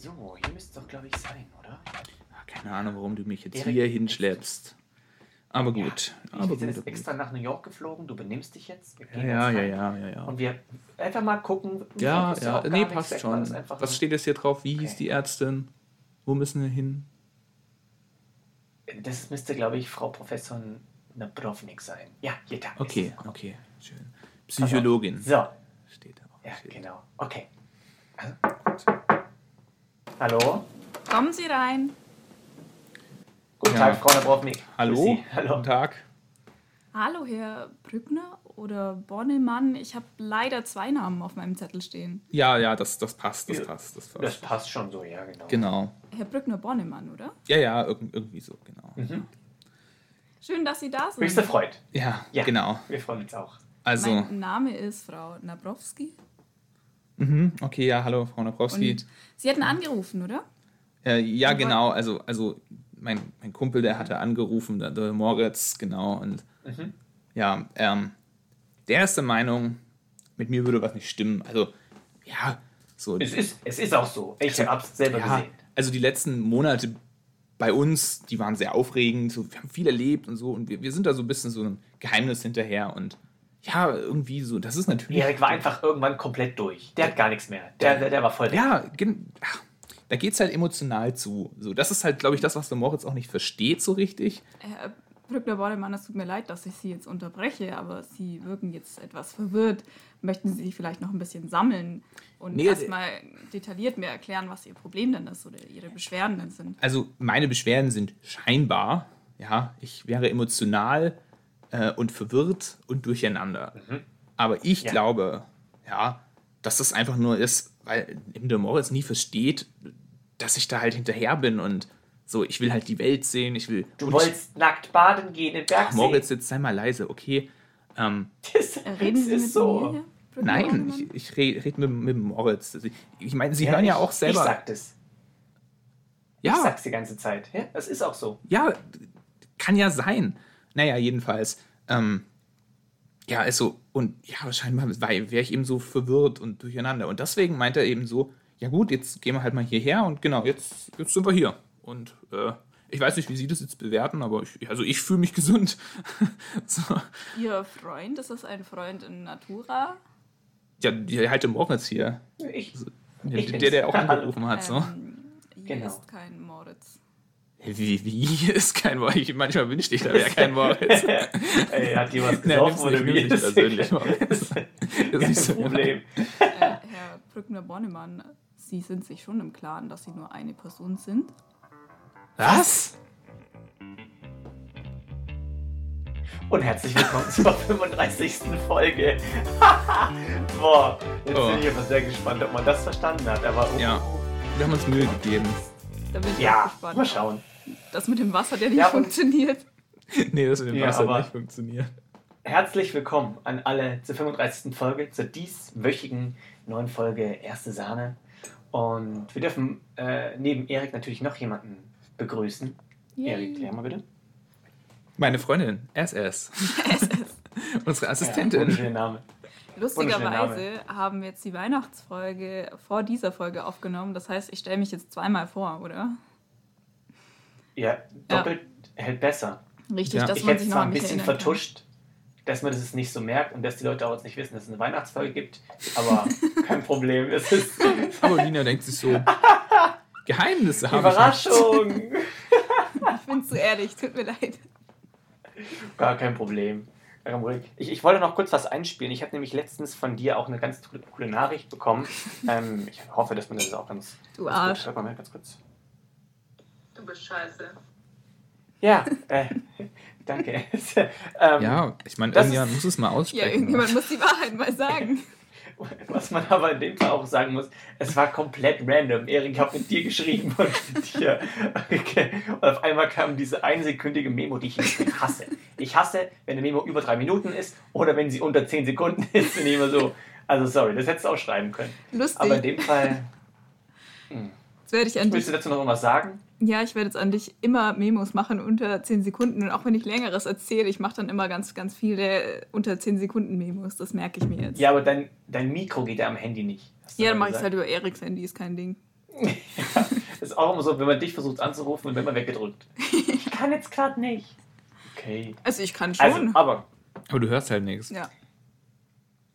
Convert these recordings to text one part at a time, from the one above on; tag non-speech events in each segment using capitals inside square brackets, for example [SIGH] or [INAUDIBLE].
So, hier müsste es doch, glaube ich, sein, oder? Keine Ahnung, warum du mich jetzt Erik, hier hinschleppst. Aber gut. Wir aber sind gut. jetzt extra nach New York geflogen, du benimmst dich jetzt. Ja, ja, ja, ja, ja. Und wir einfach mal gucken. Ja, ja, nee, nichts passt weil schon. Was steht jetzt hier drauf? Wie hieß Okay. die Ärztin? Wo müssen wir hin? Das müsste, glaube ich, Frau Professor Nabrovnik sein. Ja, hier da. Okay, okay, schön. Psychologin So, steht da. ja, Steht. genau. Okay. Hallo? Kommen Sie rein. Guten Ja. Tag, Frau Nabrovnik. Grüß Hallo? Hallo. Guten Tag. Hallo, Herr Brückner oder Bonnemann. Ich habe leider zwei Namen auf meinem Zettel stehen. Ja, ja, das, das passt, das Ja, passt, das Das passt. passt schon so, ja, genau. Genau. Herr Brückner Bonnemann, oder? Ja, ja, irg irgendwie so, genau. Mhm. Schön, dass Sie da sind. Höchste Freude. Ja, Ja. genau. Wir freuen uns auch. Also, Mein Name ist Frau Nabrowski. Mhm, okay, ja, hallo, Frau Nabrowski. Und Sie hatten angerufen, oder? Äh, ja, Und genau, also, also mein, mein Kumpel, der hatte angerufen, der, der Moritz, genau, und Mhm. ja, ähm, der ist der Meinung, mit mir würde was nicht stimmen. Also, ja, so. Es ist, es ist auch so. Ich habe es selber ja, gesehen. also die letzten Monate bei uns, die waren sehr aufregend, so, wir haben viel erlebt und so, und wir, wir sind da so ein bisschen so ein Geheimnis hinterher und ja, irgendwie so, das ist natürlich. Erik war einfach irgendwann komplett durch. Der hat gar nichts mehr. Der, der, der war voll weg. Ja, ach, da geht es halt emotional zu. So, das ist halt, glaube ich, das, was der Moritz auch nicht versteht so richtig. Herr Brückner Bonnemann, es tut mir leid, dass ich Sie jetzt unterbreche, aber Sie wirken jetzt etwas verwirrt. Möchten Sie sich vielleicht noch ein bisschen sammeln und Nee, erstmal detailliert mir erklären, was Ihr Problem denn ist oder Ihre Beschwerden denn sind? Also, meine Beschwerden sind scheinbar, ja, ich wäre emotional äh, und verwirrt und durcheinander. Aber ich Ja. glaube, ja, dass das einfach nur ist, weil der Moritz nie versteht, dass ich da halt hinterher bin und so, ich will halt die Welt sehen, ich will. Du und wolltst nackt baden gehen im ich, Bergsee. Moritz, jetzt sei mal leise, okay? Ähm, Das, Reden das Sie mit ist so. mir, nein, ich, ich rede red mit, mit dem Moritz. Also Ich, ich meine, Sie Ja, hören ja ich- auch selber. Ich sag das. ja, Ich sag's die ganze Zeit. Ja, das ist auch so. Ja, kann ja sein. Naja, jedenfalls. Ähm, ja, also, und ja, scheinbar wäre ich eben so verwirrt und durcheinander. Und deswegen meint er eben so, ja gut, jetzt gehen wir halt mal hierher und genau, jetzt, jetzt sind wir hier. Und äh, ich weiß nicht, wie Sie das jetzt bewerten, aber ich, also ich fühle mich [LAUGHS] gesund. so. Ihr Freund, ist das ein Freund in Natura? Ja, die halte Moritz hier. Ich, Der, Ich der, bin's. der auch angerufen hat. So. Ähm, hier Genau. ist kein Moritz. Wie, wie [LAUGHS] ist kein Moritz? Manchmal wünschte ich, da wäre kein Moritz. [LAUGHS] Ey, hat [LAUGHS] getroffen nimm's oder nicht, wie? nicht persönlich, Moritz. Das ist Das ist nicht so kein Problem. Äh, Herr Brückner Bonnemann, Sie sind sich schon im Klaren, dass Sie nur eine Person sind? Was? Und herzlich willkommen zur 35. Folge. Boah, jetzt Oh. bin ich aber sehr gespannt, ob man das verstanden hat. Aber oh, Ja, wir haben uns Mühe gegeben. Da bin ich auch ja gespannt. mal schauen. Das mit dem Wasser, der nicht Ja, funktioniert. [LAUGHS] Nee, das mit dem Ja, Wasser nicht funktioniert. Herzlich willkommen an alle zur 35. Folge, zur dieswöchigen neuen Folge Erste Sahne. Und wir dürfen äh, neben Erik natürlich noch jemanden begrüßen. Erik, klär mal bitte. Meine Freundin, SS. [LAUGHS] [LAUGHS] Unsere Ja, Assistentin. wunderschöner Name. Lustigerweise haben wir jetzt die Weihnachtsfolge vor dieser Folge aufgenommen. Das heißt, ich stelle mich jetzt zweimal vor, oder? Ja, doppelt hält besser. Richtig, Ja. dass ich man hätte sich zwar ein bisschen vertuscht, dass man das nicht so merkt und dass die Leute auch jetzt nicht wissen, dass es eine Weihnachtsfolge gibt. Aber [LAUGHS] kein Problem. Es ist [LAUGHS] Aber Lina denkt sich so, [LAUGHS] Geheimnisse habe ich. Überraschung. kann. Ich bin zu ehrlich, tut mir leid. Gar kein Problem. Ich, ich wollte noch kurz was einspielen. Ich habe nämlich letztens von dir auch eine ganz coole, Nachricht bekommen. Ähm, ich hoffe, dass man das auch ganz. Du ganz Arsch. Gut, hört mal ganz kurz. Du bist scheiße. Ja, äh, [LAUGHS] danke. [LAUGHS] ähm, Ja, ich meine, irgendjemand muss es mal Ja, aussprechen. irgendjemand muss die Wahrheit mal sagen. [LAUGHS] Was man aber in dem Fall auch sagen muss, es war komplett random. Erik hat mit dir geschrieben und mit dir. Okay. Und auf einmal kam diese einsekündige Memo, die ich hasse. Ich hasse, wenn eine Memo über drei Minuten ist oder wenn sie unter zehn Sekunden ist. Und ich immer so, also sorry, das hättest du auch schreiben können. Lustig. Aber in dem Fall, Jetzt werde ich an dich willst du dazu noch irgendwas sagen? Ja, ich werde jetzt an dich immer Memos machen unter 10 Sekunden. Und auch wenn ich längeres erzähle, ich mache dann immer ganz, ganz viele unter 10 Sekunden Memos. Das merke ich mir jetzt. Ja, aber dein, dein Mikro geht ja am Handy nicht. Ja, dann mache ich es halt über Eriks Handy, ist kein Ding. [LAUGHS] ist auch immer so, wenn man dich versucht anzurufen und wenn man weggedrückt. Ich [LAUGHS] kann jetzt gerade nicht. Okay. Also ich kann schon. Also, aber, Aber du hörst halt nichts. ja.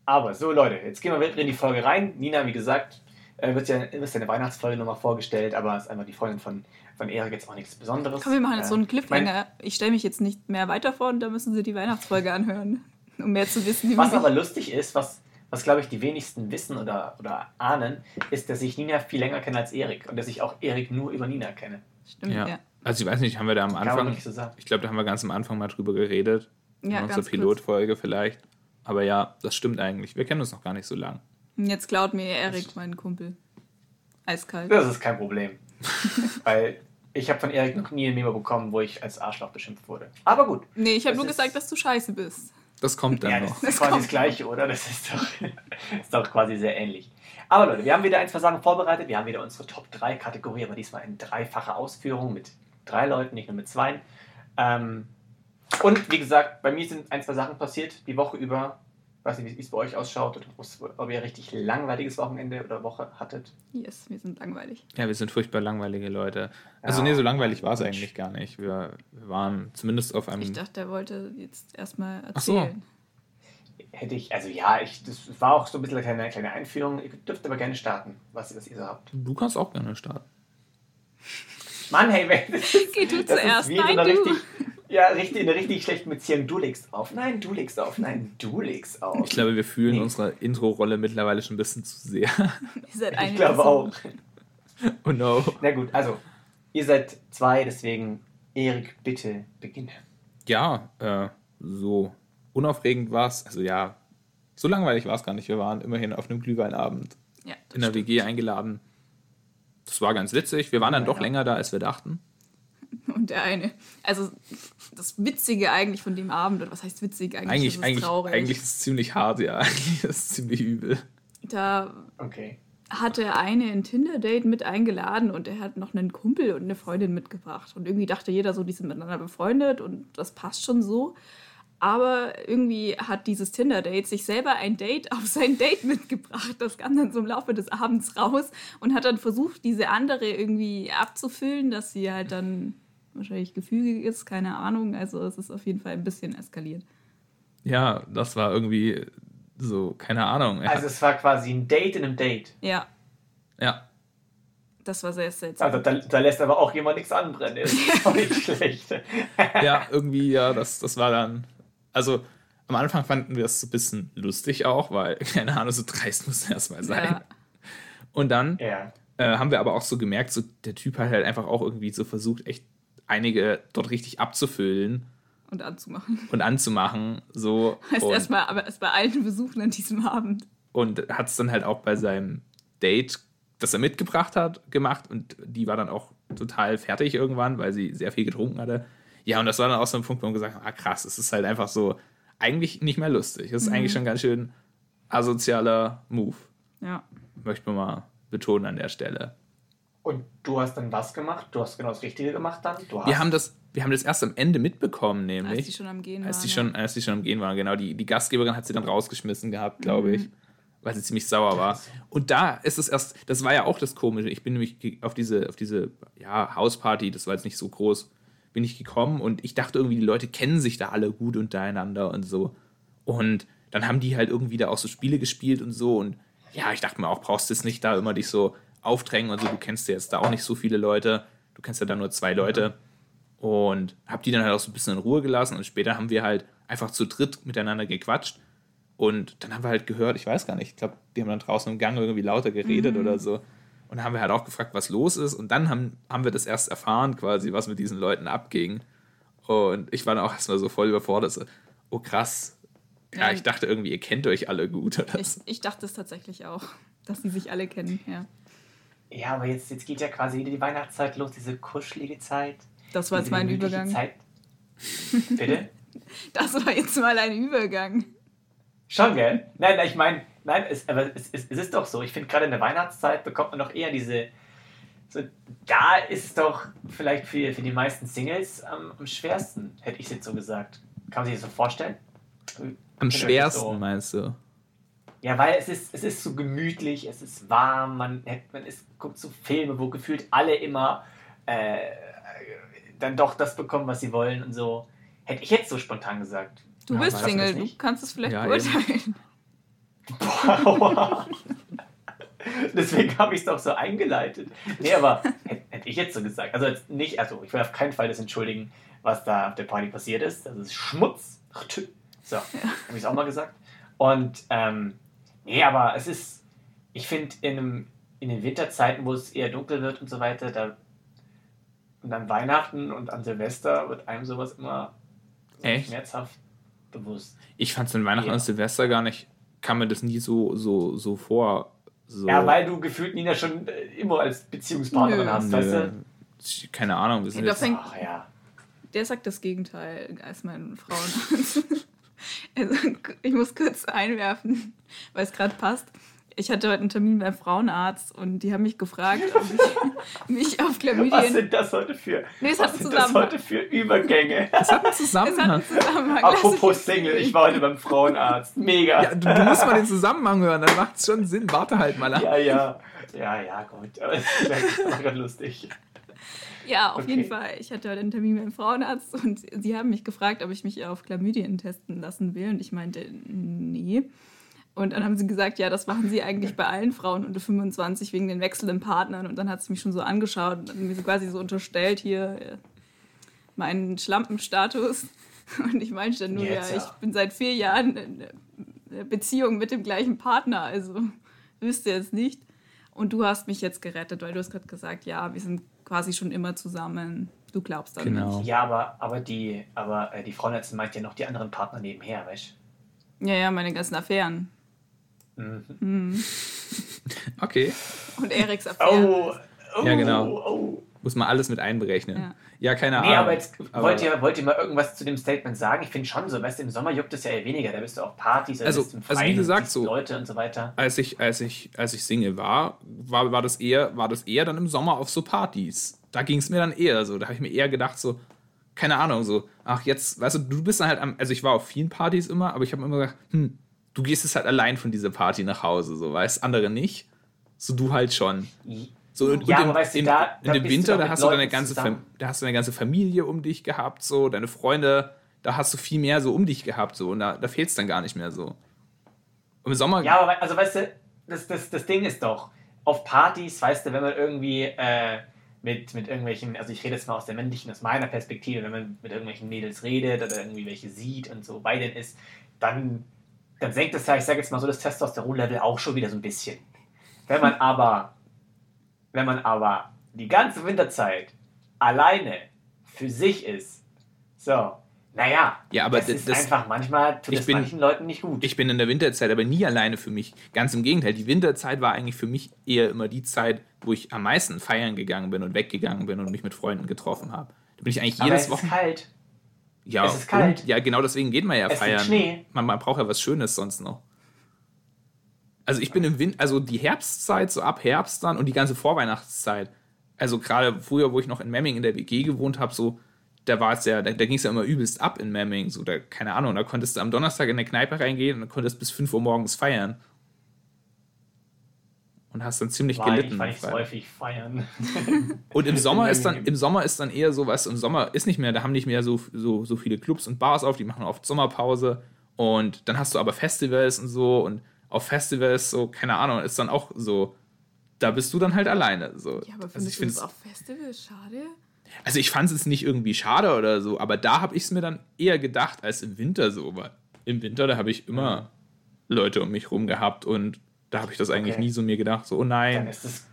aber, so Leute, jetzt gehen wir wieder in die Folge rein. Nina, wie gesagt, äh, wird ja, ist ja eine Weihnachtsfolge nochmal vorgestellt, aber ist einfach die Freundin von, von Erik jetzt auch nichts Besonderes. Komm, wir machen jetzt Äh, so einen mein- Cliffhanger. Ich stelle mich jetzt nicht mehr weiter vor und da müssen sie die Weihnachtsfolge anhören, [LAUGHS] um mehr zu wissen. Wie Was aber lustig ist, was, was glaube ich die wenigsten wissen oder, oder ahnen, ist, dass ich Nina viel länger kenne als Erik und dass ich auch Erik nur über Nina kenne. Stimmt, Ja. ja. Also ich weiß nicht, haben wir da am Anfang, nicht so ich glaube, da haben wir ganz am Anfang mal drüber geredet. Ja, in ganz unserer kurz. Pilotfolge vielleicht. Aber ja, das stimmt eigentlich. Wir kennen uns noch gar nicht so lang. Und Jetzt klaut mir Erik meinen Kumpel. Eiskalt. Das ist kein Problem. [LAUGHS] Weil ich habe von Erik noch nie ein Memo bekommen, wo ich als Arschloch beschimpft wurde. Aber gut. Nee, ich habe nur gesagt, dass du scheiße bist. Das kommt dann Ja, noch. das Das ist quasi das Gleiche, oder? Das ist doch, [LAUGHS] ist doch quasi sehr ähnlich. Aber Leute, wir haben wieder ein, zwei Sachen vorbereitet. Wir haben wieder unsere Top 3 Kategorie, aber diesmal in dreifacher Ausführung mit drei Leuten, nicht nur mit zwei. Ähm, und wie gesagt, bei mir sind ein, zwei Sachen passiert die Woche über. Ich weiß nicht, wie es bei euch ausschaut oder ob ihr ein richtig langweiliges Wochenende oder Woche hattet. Yes, wir sind langweilig. Ja, wir sind furchtbar langweilige Leute. Also Ja. nee, so langweilig war es eigentlich gar nicht. Wir, wir waren zumindest auf einem... Ich dachte, er wollte jetzt erstmal Ach so. erzählen. Hätte ich, also ja, ich, das war auch so ein bisschen eine kleine, kleine Einführung. Ihr dürft aber gerne starten, was, was ihr so habt. Du kannst auch gerne starten. Mann, hey, wenn, [LAUGHS] das ist, Geh du das zuerst. ist wie in Nein, du. richtig, ja, richtig, in einer richtig schlechten Beziehung. Du legst auf. Nein, du legst auf. Nein, du legst auf. Ich glaube, wir fühlen Nee. unsere Intro-Rolle mittlerweile schon ein bisschen zu sehr. [LAUGHS] Ihr seid ich glaube auch. oh no. Na gut, also, ihr seid zwei, deswegen, Erik, bitte beginne. Ja, äh, so unaufregend war es. Also ja, so langweilig war es gar nicht. Wir waren immerhin auf einem Glühweinabend Ja, in der stimmt. WG eingeladen. Das war ganz witzig. Wir waren dann doch länger da, als wir dachten. Und der eine. Also, das Witzige eigentlich von dem Abend, oder was heißt witzig eigentlich? Eigentlich, ist eigentlich, traurig. eigentlich ist es ziemlich hart, ja. [LAUGHS] Eigentlich ist es ziemlich übel. Da Okay. hatte der eine ein Tinder-Date mit eingeladen und er hat noch einen Kumpel und eine Freundin mitgebracht. Und irgendwie dachte jeder so, die sind miteinander befreundet und das passt schon so. Aber irgendwie hat dieses Tinder-Date sich selber ein Date auf sein Date [LAUGHS] mitgebracht. Das kam dann so im Laufe des Abends raus und hat dann versucht, diese andere irgendwie abzufüllen, dass sie halt dann wahrscheinlich gefügig ist, keine Ahnung. Also es ist auf jeden Fall ein bisschen eskaliert. Ja, das war irgendwie so, keine Ahnung. Er Also, es war quasi ein Date in einem Date. Ja, ja, das war sehr seltsam. Also, da, da lässt aber auch jemand nichts anbrennen. Das ist [LAUGHS] auch nicht schlecht. ja, irgendwie, ja, das, das war dann. Also, am Anfang fanden wir es so ein bisschen lustig auch, weil, [LAUGHS] keine Ahnung, so dreist muss er erstmal sein. Ja. Und dann Ja. äh, haben wir aber auch so gemerkt, so der Typ hat halt einfach auch irgendwie so versucht, echt einige dort richtig abzufüllen Und anzumachen. und anzumachen. So. [LAUGHS] Heißt erstmal, aber es bei allen Besuchen an diesem Abend. und hat es dann halt auch bei seinem Date, das er mitgebracht hat, gemacht. Und die war dann auch total fertig irgendwann, weil sie sehr viel getrunken hatte. Ja, und das war dann auch so ein Punkt, wo wir gesagt haben, ah krass, es ist halt einfach so eigentlich nicht mehr lustig. Es ist eigentlich schon ganz schön asozialer Move, Ja. möchte man mal betonen an der Stelle. Und du hast dann was gemacht? Du hast genau das Richtige gemacht dann? Du hast Wir haben das, wir haben das erst am Ende mitbekommen, Als die nämlich. schon am Gehen Als waren. die schon, als die schon am Gehen waren, genau. Die, die Gastgeberin hat sie dann rausgeschmissen gehabt, glaube ich. Weil sie ziemlich sauer war. Und da ist es erst, das war ja auch das Komische. Ich bin nämlich auf diese, auf diese ja, Hausparty, das war jetzt nicht so groß, bin ich gekommen und ich dachte irgendwie, die Leute kennen sich da alle gut untereinander und so. Und dann haben die halt irgendwie da auch so Spiele gespielt und so. Und ja, ich dachte mir auch, brauchst du jetzt nicht da immer dich so aufdrängen und so. Du kennst ja jetzt da auch nicht so viele Leute. Du kennst ja da nur zwei Leute. Und hab die dann halt auch so ein bisschen in Ruhe gelassen. Und später haben wir halt einfach zu dritt miteinander gequatscht. Und dann haben wir halt gehört, ich weiß gar nicht, ich glaube, die haben dann draußen im Gang irgendwie lauter geredet oder so. Und dann haben wir halt auch gefragt, was los ist. Und dann haben, haben wir das erst erfahren, quasi, was mit diesen Leuten abging. Und ich war dann auch erstmal so voll überfordert. So, oh krass. Ja, ich dachte irgendwie, ihr kennt euch alle gut. Oder Ich, so. ich dachte es tatsächlich auch, dass sie sich alle kennen. Ja. Ja, aber jetzt, jetzt geht ja quasi wieder die Weihnachtszeit los, diese kuschelige Zeit. Das war jetzt mein Übergang. Zeit. Bitte? [LAUGHS] Das war jetzt mal ein Übergang. Schon, gell? Nein, nein, ich meine, nein, es, aber es, es, es ist doch so. Ich finde, gerade in der Weihnachtszeit bekommt man doch eher diese. So, da ist es doch vielleicht für, für die meisten Singles am, am schwersten, hätte ich es jetzt so gesagt. Kann man sich das so vorstellen? Am schwersten, so- meinst du? Ja, weil es ist, es ist so gemütlich, es ist warm, man, man ist, guckt so Filme, wo gefühlt alle immer äh, dann doch das bekommen, was sie wollen und so. Hätte ich jetzt so spontan gesagt. Du Ja, bist Single, du kannst es vielleicht Ja, beurteilen. Boah. [LAUGHS] [LAUGHS] Deswegen habe ich es doch so eingeleitet. Nee, aber hätte, ich jetzt so gesagt. Also jetzt nicht, also ich will auf keinen Fall das entschuldigen, was da auf der Party passiert ist. Das ist Schmutz. So, habe ich es auch mal gesagt. Und ähm, nee, aber es ist, ich finde, in, einem- in den Winterzeiten, wo es eher dunkel wird und so weiter, da und an Weihnachten und an Silvester wird einem sowas immer Echt? schmerzhaft bewusst. Ich fand es in Weihnachten Ja. und Silvester gar nicht, kam mir das nie so, so, so vor. So, Ja, weil du gefühlt Nina schon äh, immer als Beziehungspartnerin Nö. hast, weißt Nö. du? Keine Ahnung, wir sind Ja, jetzt, Ach ja. Der sagt das Gegenteil als mein Frauenarzt. [LAUGHS] also, ich muss kurz einwerfen, [LAUGHS] weil es gerade passt. Ich hatte heute einen Termin beim Frauenarzt und die haben mich gefragt, ob ich [LAUGHS] mich auf Was Chlamydien. sind das heute für, Nee, es hat was sind das Zusammenhang. heute für Übergänge? das hat einen Es hat Zusammenhang. einen Zusammenhang. Apropos Single, ich war heute beim Frauenarzt. Mega. Ja, du, du musst mal den Zusammenhang hören, dann macht es schon Sinn. Warte halt mal ab. Ja, ja. Ja, ja, gut. Aber es ist war gerade lustig. Ja, auf Okay. jeden Fall. Ich hatte heute einen Termin beim Frauenarzt und sie haben mich gefragt, ob ich mich auf Chlamydien testen lassen will. Und ich meinte, nee. Und dann haben sie gesagt, ja, das machen sie eigentlich bei allen Frauen unter 25 wegen den wechselnden Partnern. Und dann hat sie mich schon so angeschaut und mir so quasi so unterstellt, hier äh, meinen Schlampenstatus. [LAUGHS] Und ich meinte dann nur, Jetzt, ja, ich bin seit vier Jahren in einer Beziehung mit dem gleichen Partner. Also [LAUGHS] wüsste jetzt nicht. Und du hast mich jetzt gerettet, weil du hast gerade gesagt, ja, wir sind quasi schon immer zusammen. Du glaubst dann Genau. nicht. Ja, aber, aber die, aber äh, die Frauenärztin meint ja noch die anderen Partner nebenher, weißt Ja, ja, meine ganzen Affären. du? Mhm. [LAUGHS] Okay, Und Eriks Affären. Oh, oh, Ja, genau. Oh. Muss man alles mit einberechnen. Ja. Ja, keine Ahnung. Nee, aber jetzt Aber- wollt, ihr, wollt ihr mal irgendwas zu dem Statement sagen? Ich finde schon so, weißt du, im Sommer juckt es ja eher weniger. Da bist du auf Partys, da Also- bist du im also wie Freien und gesagt, so- Leute und so weiter. als ich, als ich, als ich Single war, war, war, das eher, war das eher dann im Sommer auf so Partys. Da ging es mir dann eher so. Da habe ich mir eher gedacht, so, keine Ahnung, so, ach, jetzt, weißt du, du bist dann halt am, also ich war auf vielen Partys immer, aber ich habe immer gedacht, hm, du gehst jetzt halt allein von dieser Party nach Hause, so, weißt, andere nicht. So, du halt schon. So, und, Ja, im, aber weißt du, im, da- in dem Winter, da hast du deine ganze, zusammen. Da hast du deine ganze Familie um dich gehabt, so, deine Freunde, da hast du viel mehr so um dich gehabt, so, und da, da fehlt es dann gar nicht mehr so. Und im Sommer, Ja, aber also weißt du, das, das, das Ding ist doch, auf Partys, weißt du, wenn man irgendwie äh, mit, mit irgendwelchen, also ich rede jetzt mal aus der männlichen, aus meiner Perspektive, wenn man mit irgendwelchen Mädels redet oder irgendwie welche sieht und so bei denen ist, dann, dann senkt es ja, ich sage jetzt mal so, das Testosteronlevel auch schon wieder so ein bisschen. Wenn man aber, wenn man aber die ganze Winterzeit alleine für sich ist, so, naja, Ja, aber das d- ist das- einfach, manchmal tut ich bin- manchen Leuten nicht gut. Ich bin in der Winterzeit aber nie alleine für mich. Ganz im Gegenteil. Die Winterzeit war eigentlich für mich eher immer die Zeit, wo ich am meisten feiern gegangen bin und weggegangen bin und mich mit Freunden getroffen habe. Da bin ich eigentlich aber jedes Wochenende. kalt. Ja, es ist kalt. Ja, genau deswegen geht man ja Es feiern. Schnee. Man, man braucht ja was Schönes sonst noch. Also ich bin im Winter, also die Herbstzeit, so ab Herbst dann und die ganze Vorweihnachtszeit. Also gerade früher, wo ich noch in Memming in der WG gewohnt habe, so, da war es ja, da, da ging es ja immer übelst ab in Memming. So, da, keine Ahnung, da konntest du am Donnerstag in der Kneipe reingehen und dann konntest bis 5 Uhr morgens feiern. Und hast dann ziemlich War ich, gelitten. weil- häufig feiern. [LAUGHS] und im Sommer ist dann, im Sommer ist dann eher so, was im Sommer ist nicht mehr, da haben nicht mehr so, so, so viele Clubs und Bars auf, die machen oft Sommerpause und dann hast du aber Festivals und so und auf Festivals so, keine Ahnung, ist dann auch so, da bist du dann halt alleine. So. Ja, aber also ich find's, das auf Festivals schade? also ich fand es nicht irgendwie schade oder so, aber da habe ich es mir dann eher gedacht als im Winter so, weil im Winter, da habe ich immer Leute um mich rum gehabt und da habe ich das eigentlich Okay. nie so mir gedacht, so, oh Dann nein. ist es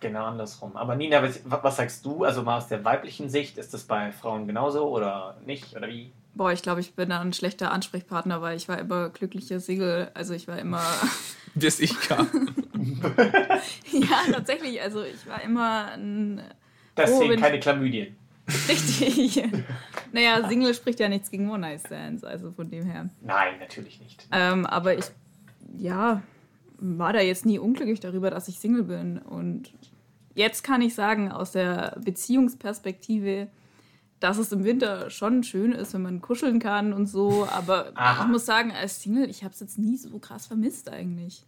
genau andersrum. Aber Nina, was, was sagst du? Also mal aus der weiblichen Sicht, ist das bei Frauen genauso oder nicht? Oder wie? Boah, ich glaube, ich bin da ein schlechter Ansprechpartner, weil ich war immer glücklicher Single. Also ich war immer. [LAUGHS] Bis ich kam. [LAUGHS] ja, tatsächlich. Also ich war immer ein. Deswegen Oh, keine Chlamydien. Richtig. [LAUGHS] naja, Single spricht ja nichts gegen One-Night-Stands, also von dem her. Nein, natürlich nicht. Ähm, aber ich, ja, war da jetzt nie unglücklich darüber, dass ich Single bin. Und jetzt kann ich sagen, aus der Beziehungsperspektive dass es im Winter schon schön ist, wenn man kuscheln kann und so. Aber Aha. ich muss sagen, als Single, ich habe es jetzt nie so krass vermisst eigentlich.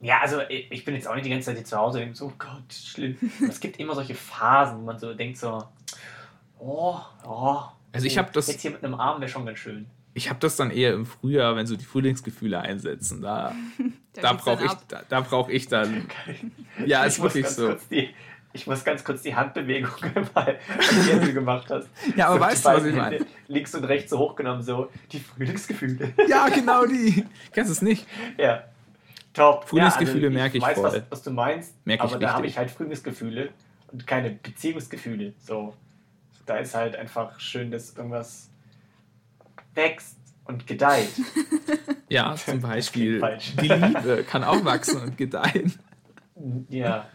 Ja, also ich bin jetzt auch nicht die ganze Zeit hier zu Hause und denke so, oh Gott, schlimm. [LAUGHS] Es gibt immer solche Phasen, wo man so denkt so, oh, oh. Also ich hab das- Jetzt hier mit einem Arm wäre schon ganz schön. Ich habe das dann eher im Frühjahr, wenn so die Frühlingsgefühle einsetzen. Da, [LAUGHS] da geht's brauche ich, da, da brauch ich dann. [LAUGHS] Ja, ist Ich muss wirklich ganz so. kurz Die, ich muss ganz kurz die Handbewegung [LAUGHS] mal, die du gemacht hast. Ja, aber So, weißt du, was ich meine? Links und rechts so hochgenommen, so die Frühlingsgefühle. Ja, genau die. Kennst du es nicht? Ja. Top. Frühlingsgefühle ja, also merke ich weiß, voll. Was, was du meinst, Merke ich aber da habe ich halt Frühlingsgefühle und keine Beziehungsgefühle. So, da ist halt einfach schön, dass irgendwas wächst und gedeiht. Ja, zum [LAUGHS] Beispiel. Die Liebe kann auch wachsen und gedeihen. Ja,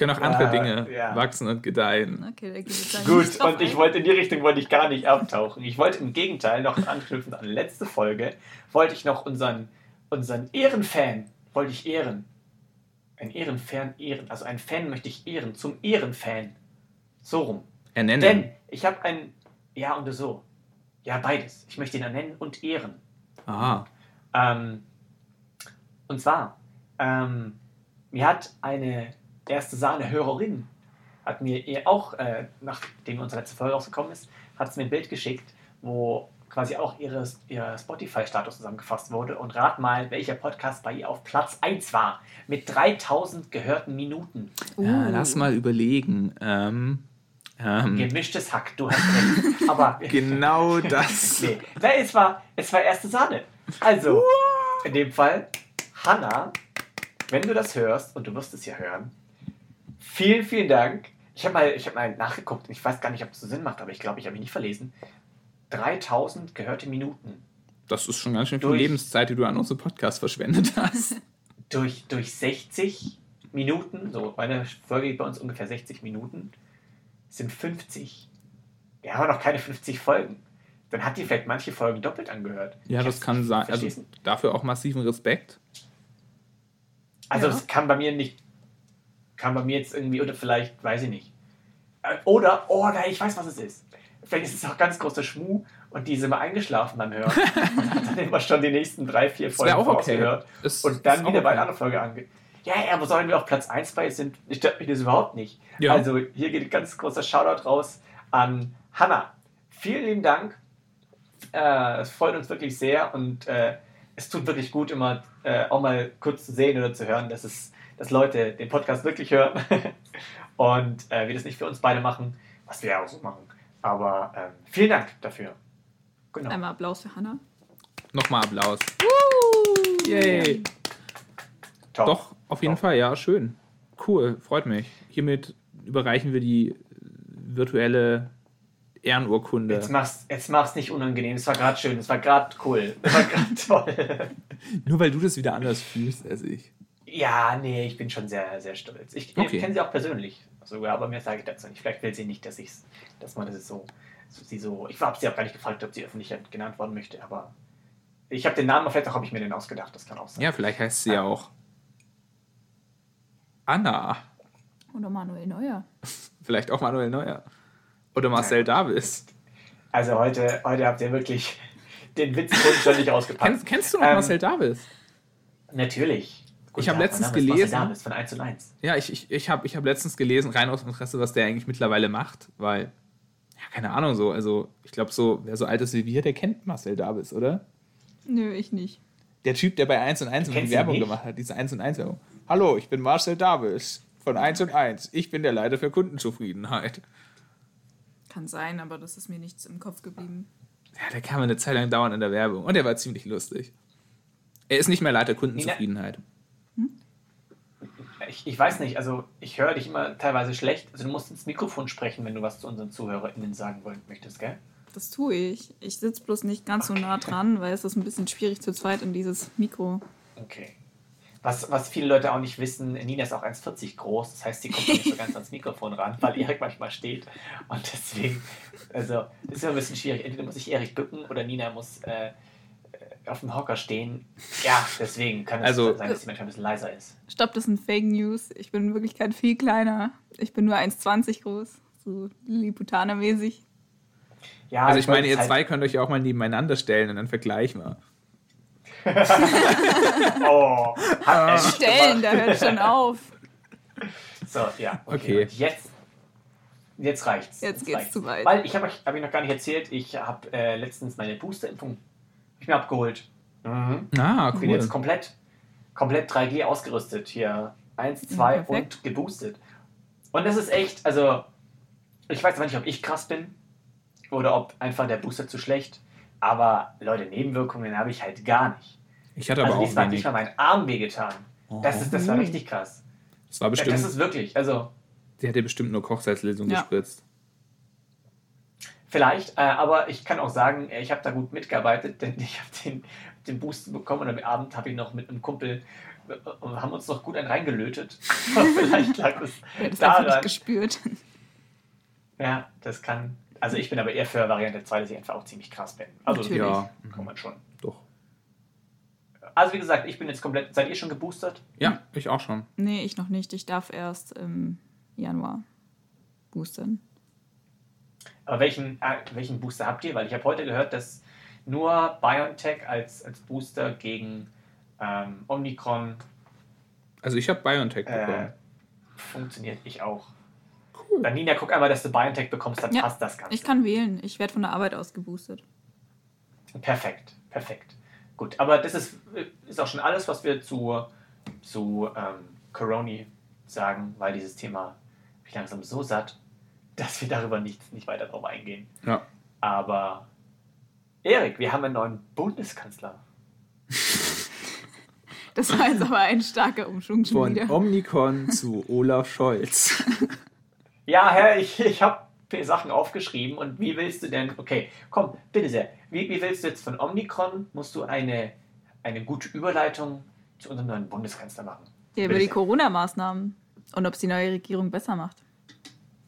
Können auch Ja, andere Dinge ja. wachsen und gedeihen. Okay, gut. Und ich ein. wollte in die Richtung wollte ich gar nicht abtauchen. Ich wollte im Gegenteil noch anknüpfen an die letzte Folge, wollte ich noch unseren, unseren Ehrenfan, wollte ich ehren. Ein Ehrenfan ehren. Also einen Fan möchte ich ehren, zum Ehrenfan. So rum. Ernennen. Denn ich habe ein. Ja, und so. Ja, beides. Ich möchte ihn ernennen und ehren. Aha. Ähm, und zwar, ähm, mir hat eine erste Sahne-Hörerin, hat mir ihr auch, äh, nachdem unsere letzte Folge rausgekommen ist, hat sie mir ein Bild geschickt, wo quasi auch ihre, ihr Spotify-Status zusammengefasst wurde. Und rat mal, welcher Podcast bei ihr auf Platz 1 war. Mit 3000 gehörten Minuten. Ja, Uh. lass mal überlegen. Ähm, ähm, Gemischtes Hack, du hast recht. Aber [LAUGHS] genau das. [LAUGHS] Nee, es war, es war erste Sahne. Also, in dem Fall, Hanna, wenn du das hörst, und du wirst es ja hören, vielen, vielen Dank. Ich habe mal, ich hab mal nachgeguckt, ich weiß gar nicht, ob es so Sinn macht, aber ich glaube, ich habe mich nicht verlesen. 3000 gehörte Minuten. Das ist schon ganz schön viel Durch- Lebenszeit, die du an unseren Podcast verschwendet hast. [LAUGHS] Durch, durch 60 Minuten, so eine Folge geht bei uns ungefähr 60 Minuten, sind 50. Wir haben noch keine 50 Folgen. Dann hat die vielleicht manche Folgen doppelt angehört. Ja, Ich das kann sein. Also dafür auch massiven Respekt. Also Ja. das kann bei mir nicht, kann bei mir jetzt irgendwie, oder vielleicht, weiß ich nicht. Äh, Oder, oh nein, ich weiß, was es ist. Vielleicht ist es auch ganz großer Schmuh und die sind immer eingeschlafen beim Hören [LAUGHS] und hat dann immer schon die nächsten drei, vier Folgen auch okay. Ist- und dann wieder auch bei okay. einer anderen Folge ange... Ja, ja, aber sollen wir auf Platz 1 bei sind, stört mich das überhaupt nicht. Ja. Also hier geht ein ganz großer Shoutout raus an Hanna. Vielen lieben Dank. Äh, es freut uns wirklich sehr und äh, es tut wirklich gut, immer äh, auch mal kurz zu sehen oder zu hören, dass, es, dass Leute den Podcast wirklich hören [LAUGHS] und äh, wir das nicht für uns beide machen, was wir ja auch so machen. Aber ähm, vielen Dank dafür. Genau. Einmal Applaus für Hannah. Nochmal Applaus. Yay. Top. Doch, auf jeden Top. Fall, ja, schön. Cool, freut mich. Hiermit überreichen wir die virtuelle Ehrenurkunde. Jetzt mach's, jetzt mach's nicht unangenehm. Es war gerade schön, es war gerade cool, es war gerade [LAUGHS] toll. Nur weil du das wieder anders fühlst als ich. Ja, nee, ich bin schon sehr, sehr stolz. Ich, Okay. ich kenne sie auch persönlich sogar, aber mehr sage ich dazu nicht. Vielleicht will sie nicht, dass ich dass man das so, so, sie so. Ich habe sie auch gar nicht gefragt, ob sie öffentlich genannt werden möchte, aber ich habe den Namen, vielleicht auch habe ich mir den ausgedacht, das kann auch sein. Ja, vielleicht heißt sie ja auch Anna. Oder Manuel Neuer. [LAUGHS] Vielleicht auch Manuel Neuer. Oder Marcel Davis. Also heute, heute habt ihr wirklich den Witz schon nicht [LAUGHS] ausgepackt. Kennst, kennst du noch Ähm, Marcel Davis? Natürlich. Ich hab Tag, letztens Name gelesen- Davis von 1 und 1. Ja, ich, ich, ich habe ich hab letztens gelesen, rein aus Interesse, was der eigentlich mittlerweile macht, weil, ja, keine Ahnung so. Also, ich glaube, so, wer so alt ist wie wir, der kennt Marcel Davis, oder? Nö, ich nicht. Der Typ, der bei 1 und 1 immer Kennst die Werbung nicht? gemacht hat, diese 1 und 1 Werbung. Hallo, ich bin Marcel Davis von 1 und 1. Ich bin der Leiter für Kundenzufriedenheit. Kann sein, aber das ist mir nichts im Kopf geblieben. Ja, der kam eine Zeit lang dauernd in der Werbung und der war ziemlich lustig. Er ist nicht mehr Leiter Kundenzufriedenheit. Ich, ich weiß nicht, also ich höre dich immer teilweise schlecht. Also du musst ins Mikrofon sprechen, wenn du was zu unseren ZuhörerInnen sagen wollen möchtest, gell? Das tue ich. Ich sitze bloß nicht ganz so nah dran, weil es ist ein bisschen schwierig zu zweit in dieses Mikro. Okay. Was, was viele Leute auch nicht wissen, Nina ist auch 1,40 groß, das heißt, sie kommt nicht so ganz [LAUGHS] ans Mikrofon ran, weil Erik manchmal steht. Und deswegen, also, ist immer ein bisschen schwierig. Entweder muss ich Erik bücken oder Nina muss äh, auf dem Hocker stehen. Ja, deswegen kann es Also- sein, dass sie manchmal ein bisschen leiser ist. Stopp, das sind Fake News. Ich bin in Wirklichkeit viel kleiner. Ich bin nur 1,20 groß. So Lilliputaner-mäßig. Ja, Also ich meine, ihr halt- zwei könnt euch ja auch mal nebeneinander stellen und dann vergleichen wir. [LAUGHS] Oh, hat Stellen, da hört schon auf. So, ja. Okay. Okay. Jetzt, jetzt reicht's. Jetzt geht's reicht's. zu weit. Weil ich habe euch hab ich noch gar nicht erzählt, ich habe äh, letztens meine Boosterimpfung ich mir abgeholt. Mhm. Ah, Ich bin cool. jetzt komplett, komplett 3G ausgerüstet hier. Eins, zwei perfekt. und geboostet. Und das ist echt, also ich weiß aber nicht, ob ich krass bin oder ob einfach der Booster zu schlecht. Aber Leute, Nebenwirkungen habe ich halt gar nicht. Ich hatte aber Also auch diesmal hat nicht mal mein Arm wehgetan. Das, ist, das war Oh. richtig krass. Das war Ja, bestimmt, das ist wirklich, also sie hat dir bestimmt nur Kochsalzlösung Ja. gespritzt. Vielleicht, äh, aber ich kann auch sagen, äh, ich habe da gut mitgearbeitet, denn ich habe den, den Boost bekommen und am Abend habe ich noch mit einem Kumpel äh, und haben uns noch gut einen reingelötet. [LAUGHS] Vielleicht lag es [LAUGHS] hat es einfach nicht daran. gespürt. Ja, das kann. Also ich bin aber eher für Variante 2, dass ich einfach auch ziemlich krass bin. Also Natürlich. Ja, kann man schon. doch. Also wie gesagt, ich bin jetzt komplett. Seid ihr schon geboostert? Ja, ich auch schon. Nee, ich noch nicht. Ich darf erst im Januar boostern. Aber welchen, äh, welchen Booster habt ihr? Weil ich habe heute gehört, dass nur BioNTech als, als Booster gegen ähm, Omikron Also ich habe BioNTech äh, bekommen. funktioniert. Ich auch. Cool. Dann Nina, guck einmal, dass du BioNTech bekommst, dann Ja, passt das Ganze. Ich kann wählen. Ich werde von der Arbeit aus geboostet. Perfekt, perfekt. Gut, aber das ist, ist auch schon alles, was wir zu, zu ähm, Coroni sagen, weil dieses Thema bin ich langsam so satt, dass wir darüber nicht, nicht weiter drauf eingehen. Ja. Aber Erik, wir haben einen neuen Bundeskanzler. [LAUGHS] Das war jetzt aber ein starker Umschwung schon Von wieder. Omnicon [LAUGHS] zu Olaf Scholz. [LAUGHS] Ja, Herr, ich, ich habe Sachen aufgeschrieben und wie willst du denn, okay, komm, bitte sehr, wie, wie willst du jetzt von Omikron, musst du eine, eine gute Überleitung zu unserem neuen Bundeskanzler machen? Ja, über die. Corona-Maßnahmen und ob es die neue Regierung besser macht.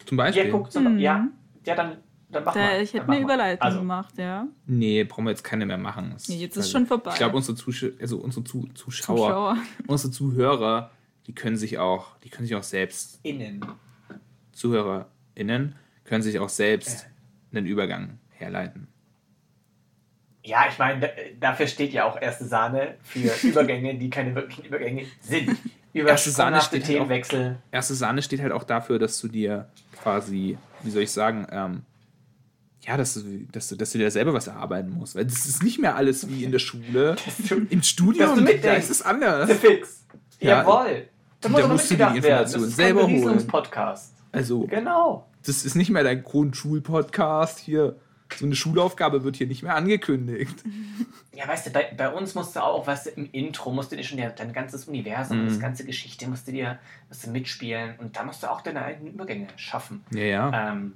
Zum Ja, Beispiel. guck, zum, Mhm. ja, ja, dann, dann mach Da, mal. ich hätte eine. Überleitung Also, gemacht, ja. Nee, brauchen wir jetzt keine mehr machen. Das- Nee, jetzt ist also, schon vorbei. Ich glaube, unsere, Zusch also unsere Zu Zuschauer, Zuschauer. [LAUGHS] unsere Zuhörer, die können sich auch, die können sich auch selbst, innen. ZuhörerInnen, können sich auch selbst einen Übergang herleiten. Ja, ich meine, da- dafür steht ja auch erste Sahne für [LAUGHS] Übergänge, die keine wirklichen Übergänge sind. Über Erste Sahne steht halt auch-. Erste Sahne steht halt auch dafür, dass du dir quasi, wie soll ich sagen, ähm, ja, dass du, dass, du, dass du dir selber was erarbeiten musst. Weil das ist nicht mehr alles wie in der Schule. Du, Im Studium, da ist es anders. der Fix. Ja. Jawohl. Da Da musst du dir die mitgedacht werden. Das Informationen ist selber ein holen. Berieselungspodcast. Also, Genau. das ist nicht mehr dein Grundschulpodcast hier. So eine Schulaufgabe wird hier nicht mehr angekündigt. [LAUGHS] Ja, weißt du, bei, bei uns musst du auch, weißt du, im Intro musst du dir schon dein ganzes Universum, Mhm. das ganze Geschichte musst du dir musst du mitspielen und da musst du auch deine eigenen Übergänge schaffen. Ja, ja. Ähm,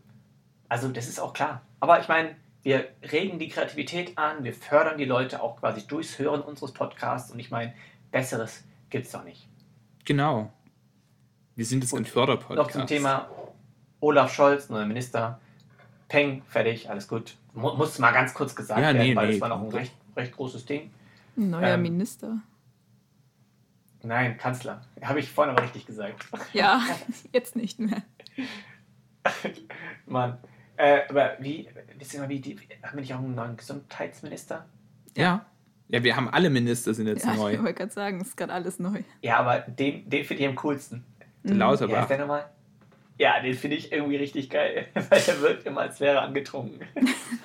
also das ist auch klar. Aber ich meine, wir regen die Kreativität an, wir fördern die Leute auch quasi durchs Hören unseres Podcasts und ich meine, besseres gibt's doch nicht. Genau. Wir sind jetzt ein Förderpodcast. Noch zum Thema Olaf Scholz, neuer Minister. Peng, fertig, alles gut. Mu muss mal ganz kurz gesagt Ja, nee, werden, weil nee, das war noch ein recht, recht großes Ding. Ein neuer Ähm, Minister. Nein, Kanzler. Habe ich vorhin aber richtig gesagt. Ja, [LAUGHS] jetzt nicht mehr. Mann. Äh, aber wie, wisst ihr mal, wie die, haben wir nicht auch einen neuen Gesundheitsminister? Ja. Ja, wir haben alle Minister sind jetzt Ja, neu. ich wollte gerade sagen, es ist gerade alles neu. Ja, aber den, den finde ich am coolsten. Mhm. Wie heißt Lauterbach. der nochmal? Ja, den finde ich irgendwie richtig geil, [LAUGHS] weil der wirkt immer, als wäre er angetrunken.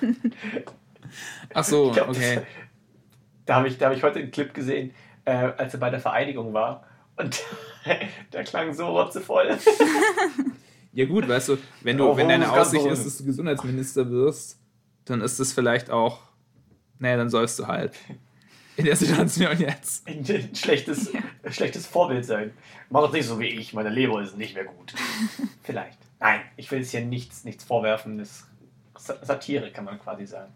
[LAUGHS] Ach so, glaub, okay. das, [LAUGHS] da habe ich, da hab ich heute einen Clip gesehen, äh, als er bei der Vereidigung war. Und der klang so rotzevoll. Ja gut, weißt du, wenn du, Oh, wenn deine Aussicht ist, dass du Gesundheitsminister wirst, dann ist das vielleicht auch, naja, dann sollst du halt in der Situation jetzt. Ein schlechtes, schlechtes Vorbild sein. Mach doch nicht so wie ich, meine Leber ist nicht mehr gut. [LAUGHS] Vielleicht. Nein, ich will es hier nichts, nichts vorwerfen. Das ist Satire, kann man quasi sagen.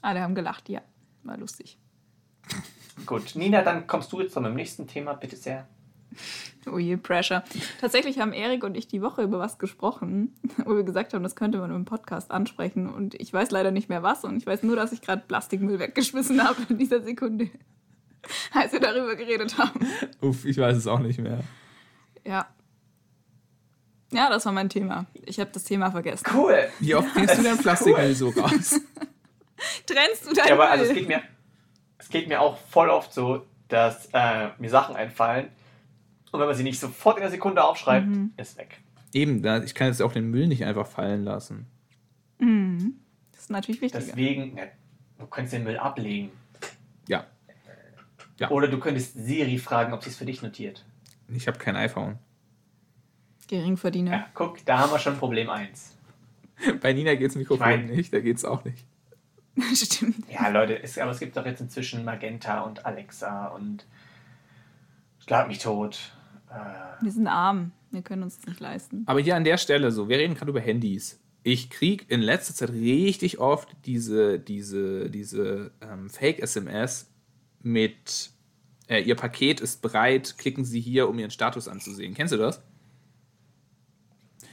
Alle haben gelacht, ja. War lustig. Gut, Nina, dann kommst du jetzt zu meinem nächsten Thema, bitte sehr. [LAUGHS] Oh je, Pressure. Tatsächlich haben Erik und ich die Woche über was gesprochen, wo wir gesagt haben, das könnte man im Podcast ansprechen. Und ich weiß leider nicht mehr was. Und ich weiß nur, dass ich gerade Plastikmüll weggeschmissen habe in dieser Sekunde, [LAUGHS] als wir darüber geredet haben. Uff, ich weiß es auch nicht mehr. Ja. Ja, das war mein Thema. Ich habe das Thema vergessen. Cool. Wie oft kriegst du dein [LAUGHS] Plastikmüll so raus? Trennst du dein Ja, aber also es geht mir, es geht mir auch voll oft so, dass äh, mir Sachen einfallen und wenn man sie nicht sofort in der Sekunde aufschreibt, Mhm. ist weg. Eben, da, ich kann jetzt auch den Müll nicht einfach fallen lassen. Mhm. Das ist natürlich wichtiger. Deswegen, ne, du könntest den Müll ablegen. Ja, Ja. Oder du könntest Siri fragen, ob sie es für dich notiert. ich habe kein iPhone. Geringverdiener. Ja, guck, da haben wir schon Problem 1. [LAUGHS] Bei Nina geht's Mikrofon Ich mein- nicht, da geht's auch nicht. [LAUGHS] Stimmt. Ja, Leute, es, aber es gibt doch jetzt inzwischen Magenta und Alexa und Schlag mich tot. Wir sind arm. Wir können uns das nicht leisten. Aber hier an der Stelle so, wir reden gerade über Handys. Ich krieg in letzter Zeit richtig oft diese, diese, diese ähm, Fake-SMS mit äh, Ihr Paket ist bereit, klicken Sie hier, um Ihren Status anzusehen. Kennst du das?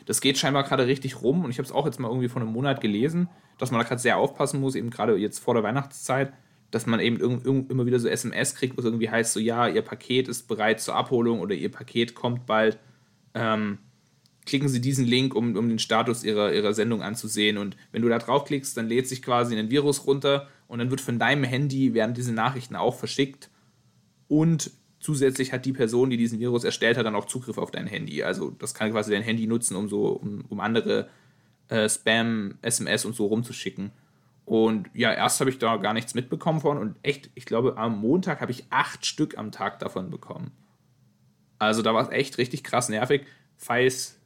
Das geht scheinbar gerade richtig rum und ich habe es auch jetzt mal irgendwie vor einem Monat gelesen, dass man da gerade sehr aufpassen muss, eben gerade jetzt vor der Weihnachtszeit, dass man eben immer wieder so SMS kriegt, wo es irgendwie heißt, so ja, Ihr Paket ist bereit zur Abholung oder Ihr Paket kommt bald. Ähm, klicken Sie diesen Link, um, um den Status ihrer, ihrer Sendung anzusehen. Und wenn du da draufklickst, dann lädt sich quasi ein Virus runter und dann wird von deinem Handy werden diese Nachrichten auch verschickt. Und zusätzlich hat die Person, die diesen Virus erstellt hat, dann auch Zugriff auf dein Handy. Also das kann quasi dein Handy nutzen, um so, um, um andere äh, Spam, SMS und so rumzuschicken. Und ja, erst habe ich da gar nichts mitbekommen von und echt, ich glaube, am Montag habe ich acht Stück am Tag davon bekommen. Also da war es echt richtig krass nervig. Falls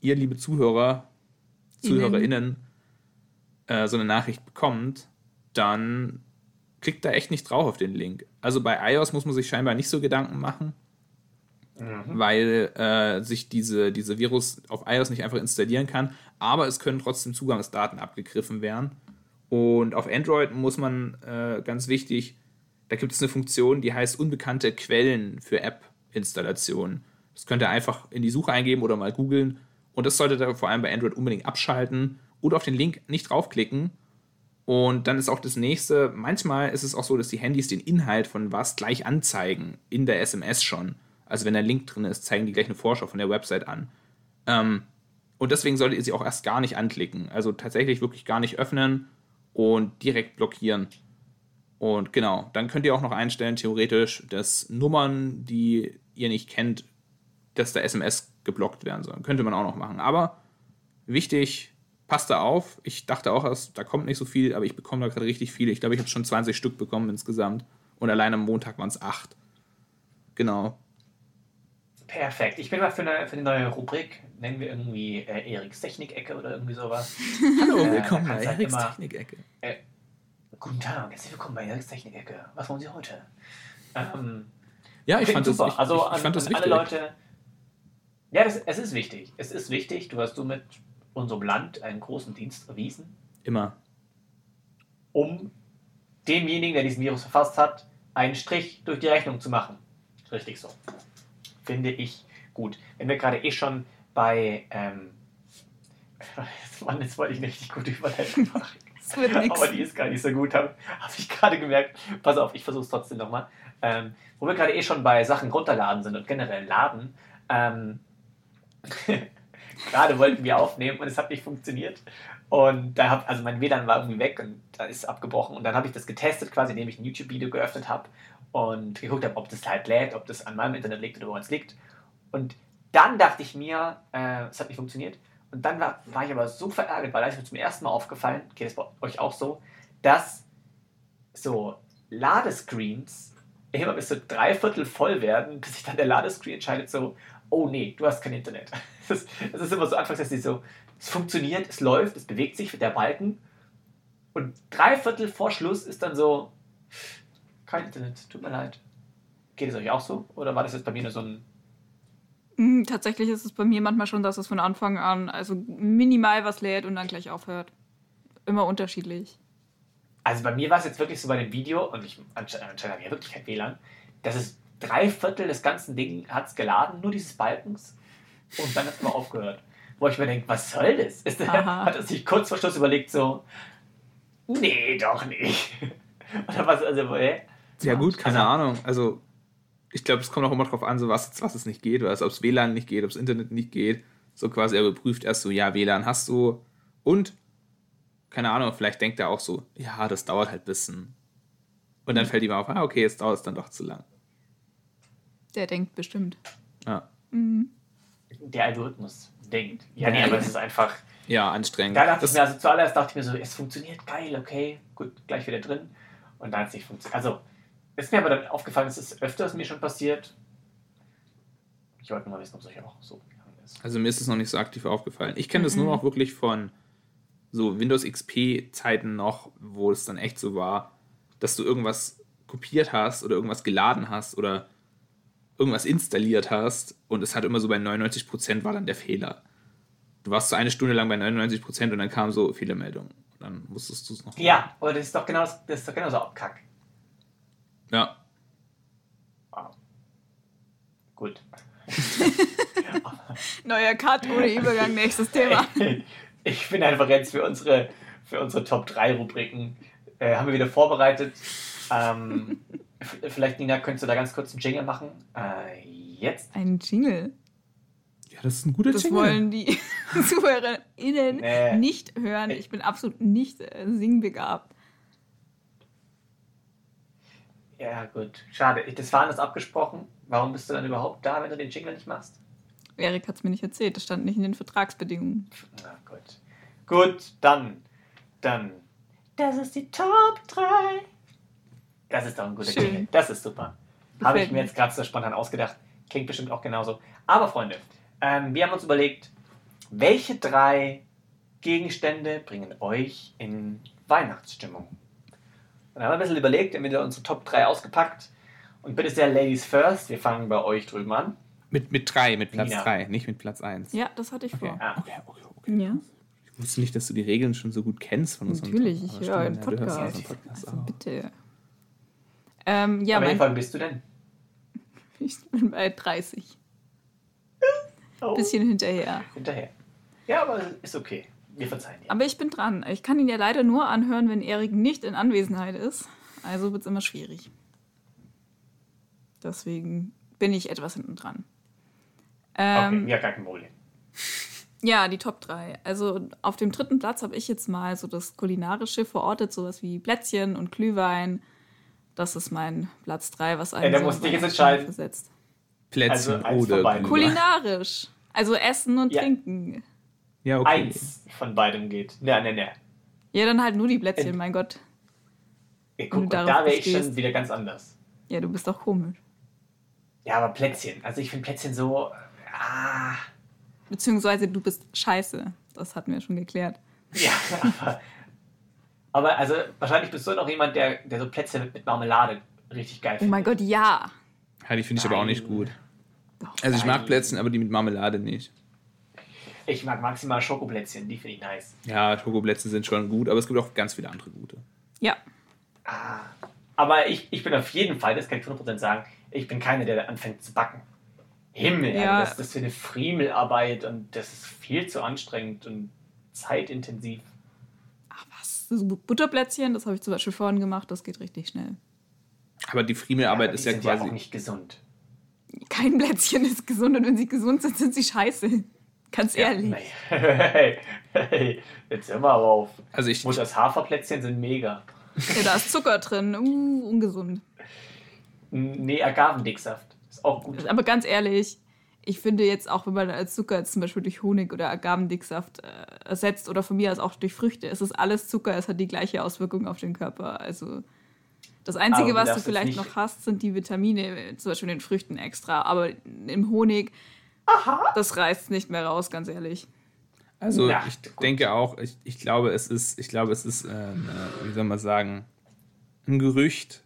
ihr, liebe Zuhörer, ZuhörerInnen, äh, so eine Nachricht bekommt, dann klickt da echt nicht drauf auf den Link. Also bei iOS muss man sich scheinbar nicht so Gedanken machen, weil äh, sich diese, diese Virus auf iOS nicht einfach installieren kann, aber es können trotzdem Zugangsdaten abgegriffen werden. Und auf Android muss man, äh, ganz wichtig, da gibt es eine Funktion, die heißt unbekannte Quellen für App-Installationen. Das könnt ihr einfach in die Suche eingeben oder mal googeln. Und das solltet ihr vor allem bei Android unbedingt abschalten oder auf den Link nicht draufklicken. Und dann ist auch das nächste, manchmal ist es auch so, dass die Handys den Inhalt von was gleich anzeigen, in der SMS schon. Also wenn der Link drin ist, zeigen die gleich eine Vorschau von der Website an. Ähm, und deswegen solltet ihr sie auch erst gar nicht anklicken. Also tatsächlich wirklich gar nicht öffnen und direkt blockieren. Und genau, dann könnt ihr auch noch einstellen, theoretisch, dass Nummern, die ihr nicht kennt, dass da SMS geblockt werden sollen. Könnte man auch noch machen. Aber wichtig, passt da auf. Ich dachte auch, da kommt nicht so viel, aber ich bekomme da gerade richtig viele. Ich glaube, ich habe schon 20 Stück bekommen insgesamt. Und allein am Montag waren es acht. Genau. Perfekt. Ich bin mal für eine, für eine neue Rubrik, nennen wir irgendwie äh, Eriks Technik-Ecke oder irgendwie sowas. [LAUGHS] Hallo, Äh, willkommen bei halt Eriks Technik-Ecke. Guten Tag, herzlich willkommen bei Eriks Technik-Ecke. Was wollen Sie heute? Ähm, Ja, ich fand das, super. ich, also ich, an, ich fand das wichtig. alle Leute. Ja, das, es ist wichtig. Es ist wichtig. Du hast somit unserem Land einen großen Dienst erwiesen, Immer. um demjenigen, der diesen Virus verfasst hat, einen Strich durch die Rechnung zu machen. Richtig so. Finde ich gut. Wenn wir gerade eh schon bei. Ähm, [LAUGHS] Mann, jetzt wollte ich eine richtig gute Überleitung [LAUGHS] machen. Das wird nix. Aber die ist gar nicht so gut, habe hab ich gerade gemerkt. Pass auf, ich versuche es trotzdem nochmal. Ähm, wo wir gerade eh schon bei Sachen runterladen sind und generell laden. Ähm, [LAUGHS] gerade wollten wir aufnehmen und es hat nicht funktioniert. Und da hab, also mein WLAN war irgendwie weg und da ist abgebrochen. Und dann habe ich das getestet, quasi indem ich ein YouTube-Video geöffnet habe und geguckt habe, ob das halt lädt, ob das an meinem Internet liegt oder wo es liegt. Und dann dachte ich mir, äh, es hat nicht funktioniert. Und dann war, war ich aber so verärgert, weil da ist mir zum ersten Mal aufgefallen, geht es bei euch auch so, dass so Ladescreens immer bis zu drei Viertel voll werden, bis sich dann der Ladescreen entscheidet so, oh nee, du hast kein Internet. [LAUGHS] Das ist, das ist immer so anfangs, dass die so, es funktioniert, es läuft, es bewegt sich der Balken und drei Viertel vor Schluss ist dann so, kein Internet, tut mir leid. Geht es euch auch so? Oder war das jetzt bei mir nur so ein Mm, Tatsächlich ist es bei mir manchmal schon, dass es von Anfang an also minimal was lädt und dann gleich aufhört. Immer unterschiedlich. Also bei mir war es jetzt wirklich so bei dem Video, und ich ansche- anscheinend habe ich ja wirklich kein WLAN, dass es drei Viertel des ganzen Ding hat es geladen, nur dieses Balkens, und dann hat es immer [LAUGHS] aufgehört. Wo ich mir denke, was soll das? Ist hat er sich kurz vor Schluss überlegt, so, nee, doch nicht. [LAUGHS] Oder was, also, äh, Ja, gut, keine Also- Ahnung. Also, ich glaube, es kommt auch immer drauf an, so was, was es nicht geht, oder ob es WLAN nicht geht, ob es Internet nicht geht. So quasi, er überprüft erst so, ja, WLAN hast du und, keine Ahnung, vielleicht denkt er auch so, ja, das dauert halt ein bisschen. Und dann fällt ihm auf, ah, okay, jetzt dauert es dann doch zu lang. Der denkt bestimmt. Ja, Der Algorithmus denkt. Ja, nee, aber es ist einfach. ja anstrengend. Da dachte Das- ich mir, also zuallererst dachte ich mir so, es funktioniert geil, okay, gut, gleich wieder drin. Und dann hat es nicht funktioniert. Also, ist mir aber dann aufgefallen, es ist öfters mir schon passiert. Ich wollte nur mal wissen, ob es euch auch so gegangen ist. Also mir ist es noch nicht so aktiv aufgefallen. Ich kenne das nur Mhm. noch wirklich von so Windows XP-Zeiten noch, wo es dann echt so war, dass du irgendwas kopiert hast oder irgendwas geladen hast oder irgendwas installiert hast und es hat immer so bei 99% war dann der Fehler. Du warst so eine Stunde lang bei 99% und dann kam so Fehlermeldung. Dann musstest du es noch. Ja, aber das ist doch genau das, das ist doch genauso Kack. Ja. Wow. Gut. [LAUGHS] Neuer Cut ohne Übergang, nächstes Thema. [LAUGHS] Ich bin einfach jetzt für unsere, für unsere Top 3 Rubriken, äh, haben wir wieder vorbereitet. Ähm, vielleicht, Nina, könntest du da ganz kurz einen Jingle machen? Äh, jetzt? Ein Jingle. Ja, das ist ein guter Das Jingle. wollen die [LAUGHS] ZuhörerInnen Nee. nicht hören. Ich bin absolut nicht äh, singbegabt. Ja, gut. Schade. Das war anders abgesprochen. Warum bist du dann überhaupt da, wenn du den Jingle nicht machst? Erik hat es mir nicht erzählt. Das stand nicht in den Vertragsbedingungen. Na gut. Gut, dann. Dann. Das ist die Top 3. Das ist doch ein guter Schön. Jingle. Das ist super. Habe ich mir. jetzt gerade so spontan ausgedacht. Klingt bestimmt auch genauso. Aber Freunde, ähm, wir haben uns überlegt, welche drei Gegenstände bringen euch in Weihnachtsstimmung? Und dann haben wir ein bisschen überlegt, haben wieder unsere Top 3 ausgepackt. Und bitte sehr, Ladies first, wir fangen bei euch drüben an. Mit, mit drei, mit Platz Nina. drei, nicht mit Platz eins. Ja, das hatte ich Okay. vor. Ah. Okay, okay, okay. Ja, Ich wusste nicht, dass du die Regeln schon so gut kennst von unserem natürlich. Top- Ich aber höre einen stimmt, ja, du hörst Podcast. Podcast Also bitte. Ähm, ja, mein, Folge bist du denn? [LAUGHS] ich bin bei 30. [LAUGHS] Oh. Bisschen hinterher. Hinterher. Ja, aber ist okay. Wir verzeihen dir. Aber ich bin dran. Ich kann ihn ja leider nur anhören, wenn Erik nicht in Anwesenheit ist. Also wird es immer schwierig. Deswegen bin ich etwas hinten dran. Ähm, Okay, ja, gar kein Problem. Ja, die Top 3. Also auf dem dritten Platz habe ich jetzt mal so das Kulinarische verortet, sowas wie Plätzchen und Glühwein. Das ist mein Platz 3, was einen Ja, da so musst du dich jetzt entscheiden. versetzt. Plätzchen Also oder. Kulinarisch. Also Essen und Ja. Trinken. Ja, okay. Eins von beidem geht. Ne, ne, ne. Ja, dann halt nur die Plätzchen, Ent- mein Gott. Ja, guck, da wäre ich schon wieder ganz anders. Ja, du bist doch komisch. Ja, aber Plätzchen. Also ich finde Plätzchen so. Ah. Beziehungsweise du bist scheiße. Das hatten wir schon geklärt. Ja, aber. Aber also wahrscheinlich bist du noch jemand, der, der so Plätzchen mit, mit Marmelade richtig geil Oh findet. mein Gott, ja. Ja, die finde ich aber auch nicht gut. Doch. Also ich mag. Plätzchen, aber die mit Marmelade nicht. Ich mag maximal Schokoplätzchen, die finde ich nice. Ja, Schokoplätzchen sind schon gut, aber es gibt auch ganz viele andere gute. Ja. Ah. Aber ich, ich bin auf jeden Fall, das kann ich 100% sagen, ich bin keiner, der anfängt zu backen. Himmel, Ja. also das, das für eine Friemelarbeit und das ist viel zu anstrengend und zeitintensiv. Ach was, so Butterplätzchen, das habe ich zum Beispiel vorhin gemacht, das geht richtig schnell. Aber die Friemelarbeit aber ist ja sind quasi. ja auch nicht gesund. Kein Plätzchen ist gesund und wenn sie gesund sind, sind sie scheiße. Ganz ehrlich. Nee. Hey, hey, jetzt mal auf. also ich, Muss das Haferplätzchen sind mega. Ja, da ist Zucker drin. Uh, ungesund. Nee, Agavendicksaft. Ist auch gut. Aber ganz ehrlich, ich finde jetzt auch, wenn man als Zucker jetzt zum Beispiel durch Honig oder Agavendicksaft äh, ersetzt oder von mir aus auch durch Früchte, es ist alles Zucker, es hat die gleiche Auswirkung auf den Körper. Also das Aber Einzige, du was du vielleicht noch hast, sind die Vitamine, zum Beispiel in den Früchten extra. Aber im Honig, das reißt nicht mehr raus, ganz ehrlich. also Ja, ich gut. denke auch, ich, ich glaube, es ist, ich glaube, es ist, äh, wie soll man sagen, ein Gerücht,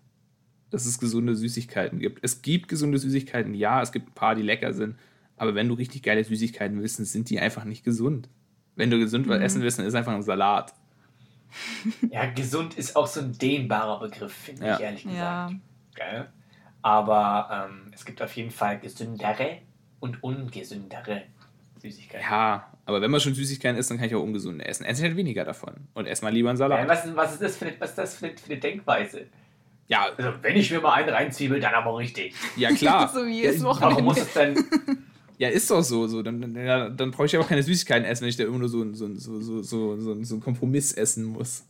dass es gesunde Süßigkeiten gibt. Es gibt gesunde Süßigkeiten, ja, es gibt ein paar, die lecker sind, aber wenn du richtig geile Süßigkeiten willst, sind die einfach nicht gesund. Wenn du gesund was essen willst, dann ist einfach ein Salat. [LAUGHS] Ja, gesund ist auch so ein dehnbarer Begriff, finde Ja. ich ehrlich gesagt. Ja. Aber ähm, es gibt auf jeden Fall gesündere und ungesündere Süßigkeiten. Ja, aber wenn man schon Süßigkeiten isst, dann kann ich auch ungesunde essen. Esse ich halt weniger davon. Und ess mal lieber einen Ja, Salat. was, was ist das für eine, was ist das für eine, für eine Denkweise? Ja, Also, wenn ich mir mal einen reinzwiebel, dann aber richtig. ja klar. [LAUGHS] So wie Ja, es ich- Wochenende. Warum muss es denn, [LAUGHS] Ja, ist doch so. so. Dann, dann, ja, dann brauche ich aber keine Süßigkeiten essen, wenn ich da immer nur so, so, so, so, so, so, so einen Kompromiss essen muss.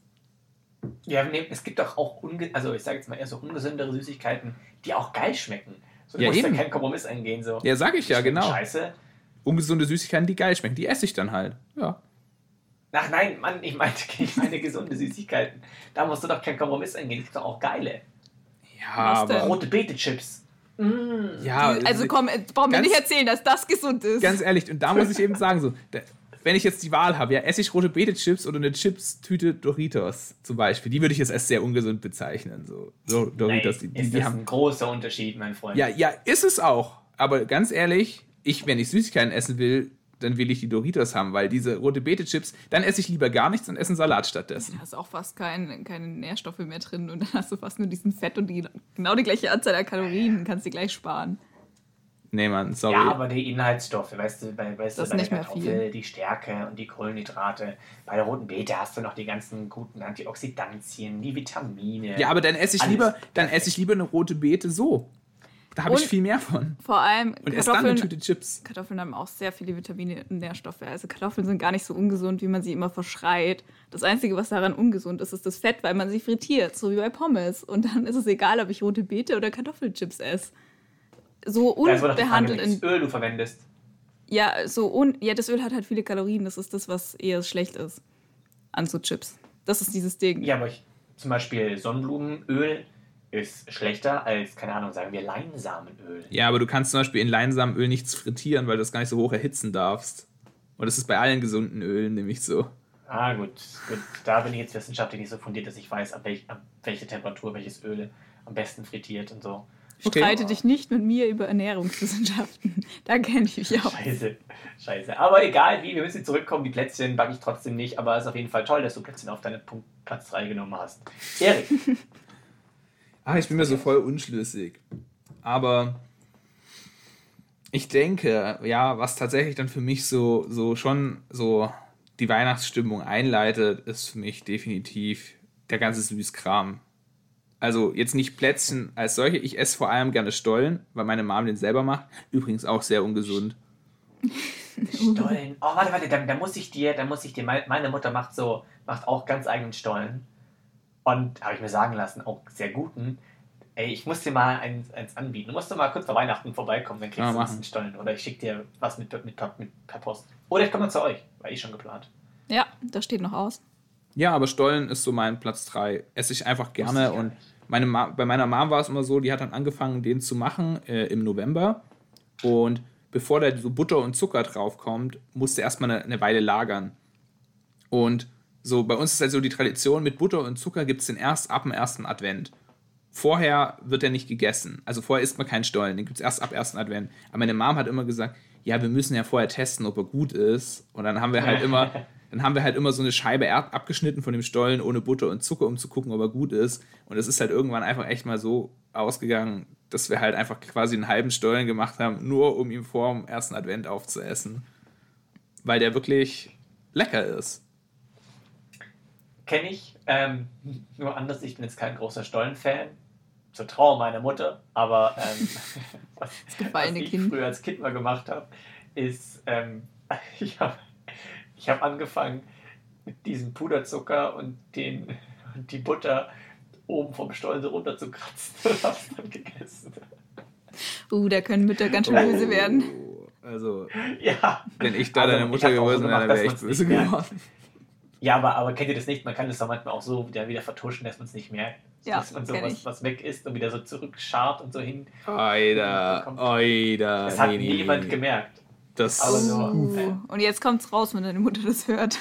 Ja, es gibt doch auch, unge also ich sage jetzt mal eher so ungesündere Süßigkeiten, die auch geil schmecken. So, du Ja, musst eben. da keinen Kompromiss eingehen. So. Ja, sag ich ja, genau. Scheiße. Ungesunde Süßigkeiten, die geil schmecken, die esse ich dann halt. Ja. Ach nein, Mann, ich meinte, [LAUGHS] ich meine gesunde Süßigkeiten. Da musst du doch keinen Kompromiss eingehen. Es gibt doch auch geile. Ja, Was aber. Rote Beete-Chips. Mm. Ja, also komm, jetzt brauchen wir nicht erzählen, dass das gesund ist. Ganz ehrlich, und da muss ich eben sagen, so, wenn ich jetzt die Wahl habe, ja, esse ich rote Beete-Chips oder eine Chips-Tüte Doritos zum Beispiel, die würde ich jetzt als sehr ungesund bezeichnen. So, so Doritos, die, Nein, die, ist die das haben. ein großer Unterschied, mein Freund. Ja, ja, ist es auch. Aber ganz ehrlich, ich, wenn ich Süßigkeiten essen will, dann will ich die Doritos haben, weil diese rote Beete-Chips, dann esse ich lieber gar nichts und esse einen Salat stattdessen. Da ist auch fast kein, keine Nährstoffe mehr drin und dann hast du fast nur diesen Fett und die, genau die gleiche Anzahl an Kalorien, kannst du gleich sparen. Nee, Mann, sorry. Ja, aber die Inhaltsstoffe, weißt du, bei, weißt Das du, bei der Kartoffel, viel. die Stärke und die Kohlenhydrate. Bei der roten Beete hast du noch die ganzen guten Antioxidantien, die Vitamine. ja, aber dann esse ich Alles. lieber, dann esse ich lieber eine rote Beete so. Da habe ich viel mehr von. Vor allem Und esse dann eine Kartoffeln, Tüte Chips. Kartoffeln haben auch sehr viele Vitamine und Nährstoffe. Also Kartoffeln sind gar nicht so ungesund, wie man sie immer verschreit. Das Einzige, was daran ungesund ist, ist das Fett, weil man sie frittiert, so wie bei Pommes. Und dann ist es egal, ob ich rote Beete oder Kartoffelchips esse. So die Frage, unbehandelt in Öl du verwendest. Ja, so un ja, das Öl hat halt viele Kalorien. Das ist das, was eher schlecht ist an so Chips. Das ist dieses Ding. Ja, aber ich, zum Beispiel Sonnenblumenöl ist schlechter als, keine Ahnung, sagen wir Leinsamenöl. Ja, aber du kannst zum Beispiel in Leinsamenöl nichts frittieren, weil du das gar nicht so hoch erhitzen darfst. Und das ist bei allen gesunden Ölen nämlich so. Ah, gut, gut. Da bin ich jetzt wissenschaftlich nicht so fundiert, dass ich weiß, ab, welch, ab welche Temperatur welches Öl am besten frittiert und so. Okay. Streite dich nicht mit mir über Ernährungswissenschaften. [LAUGHS] da kenne ich mich auch. Scheiße, scheiße. Aber egal wie, wir müssen zurückkommen. Die Plätzchen backe ich trotzdem nicht, aber es ist auf jeden Fall toll, dass du Plätzchen auf deinen Punkt Platz 3 genommen hast. Erik, [LAUGHS] Ah, ich bin mir so voll unschlüssig. Aber ich denke, ja, was tatsächlich dann für mich so, so schon so die Weihnachtsstimmung einleitet, ist für mich definitiv der ganze Süßkram. Also jetzt nicht Plätzchen als solche. Ich esse vor allem gerne Stollen, weil meine Mom den selber macht. Übrigens auch sehr ungesund. Stollen. Oh, warte, warte, da, da muss ich dir, da muss ich dir, mein- meine Mutter macht so, macht auch ganz eigenen Stollen. Und habe ich mir sagen lassen, auch sehr guten. Ey, ich muss dir mal eins, eins anbieten. Du musst doch mal kurz vor Weihnachten vorbeikommen, dann kriegst Ja, du machen. einen Stollen. Oder ich schicke dir was mit, mit, mit, per Post. Oder ich komme mal zu euch, war eh schon geplant. Ja, das steht noch aus. Ja, aber Stollen ist so mein Platz 3. Esse ich einfach gerne. ich Und meine Ma bei meiner Mom war es immer so, die hat dann angefangen, den zu machen äh, im November. Und bevor da so Butter und Zucker drauf kommt, musste erstmal eine, eine Weile lagern. Und so, bei uns ist halt so die Tradition, mit Butter und Zucker gibt es den erst ab dem ersten Advent. Vorher wird er nicht gegessen. Also vorher isst man keinen Stollen, den gibt es erst ab ersten Advent. Aber meine Mom hat immer gesagt, ja, wir müssen ja vorher testen, ob er gut ist. Und dann haben wir halt [LAUGHS] immer, dann haben wir halt immer so eine Scheibe Erd abgeschnitten von dem Stollen ohne Butter und Zucker, um zu gucken, ob er gut ist. Und es ist halt irgendwann einfach echt mal so ausgegangen, dass wir halt einfach quasi einen halben Stollen gemacht haben, nur um ihn vor dem ersten Advent aufzuessen. Weil der wirklich lecker ist. Kenne ich. Ähm, nur anders, ich bin jetzt kein großer Stollen-Fan. Zur Trauer meiner Mutter. Aber ähm, [LAUGHS] was, was ich Kind. früher als Kind mal gemacht habe, ist, ähm, [LAUGHS] ich habe ich hab angefangen mit diesem Puderzucker und, den, und die Butter oben vom Stollen so runterzukratzen [LAUGHS] und hab's dann gegessen. Uh, da können Mütter ganz schön böse werden. Also, Ja. wenn ich da Also, deine Mutter gewesen wäre, dann wäre ich böse geworden. Ja, aber, aber kennt ihr das nicht? Man kann das doch manchmal auch so wieder, wieder vertuschen, dass man es nicht merkt. Ja, dass man so was, was weg ist und wieder so zurückschart und so hin. Oida, oida. Das hat nee, niemand nee. gemerkt. Das Aber so. Uh, und jetzt kommt's raus, wenn deine Mutter das hört.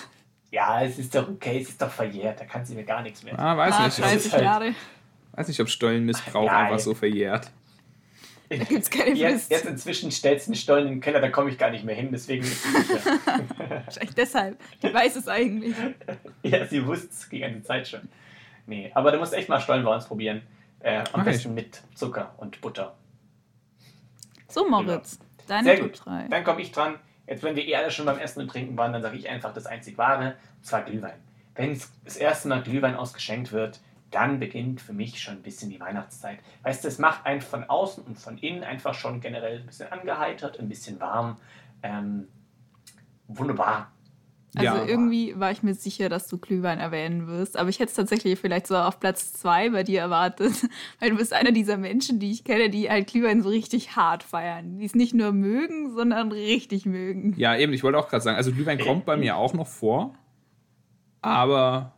Ja, es ist doch okay, es ist doch verjährt, da kann sie mir gar nichts mehr. Ah, weiß ah, nicht. das 30 ist halt- Jahre. Weiß nicht, ob Stollenmissbrauch Ja, einfach so verjährt. Da gibt's keine Jetzt, jetzt inzwischen stellst du einen Stollen in den Keller, da komme ich gar nicht mehr hin, deswegen ist sie sicher. Wahrscheinlich deshalb. Die weiß es eigentlich. [LAUGHS] ja, sie wusste es die ganze Zeit schon. Nee, aber du musst echt mal Stollen bei uns probieren. Äh, am Mach besten mit Zucker und Butter. So, Moritz. Deine Sehr Top gut. 3. Dann komme ich dran. Jetzt, wenn wir eh alle schon beim Essen und Trinken waren, dann sage ich einfach das einzig wahre, und zwar Glühwein. Wenn das erste Mal Glühwein ausgeschenkt wird, dann beginnt für mich schon ein bisschen die Weihnachtszeit. Weißt du, es macht einen von außen und von innen einfach schon generell ein bisschen angeheitert, ein bisschen warm. Ähm, wunderbar. Also Ja. irgendwie war ich mir sicher, dass du Glühwein erwähnen wirst. Aber ich hätte es tatsächlich vielleicht so auf Platz zwei bei dir erwartet. [LAUGHS] Weil du bist einer dieser Menschen, die ich kenne, die halt Glühwein so richtig hart feiern. Die es nicht nur mögen, sondern richtig mögen. Ja, eben, ich wollte auch gerade sagen, also Glühwein kommt bei mir auch noch vor, aber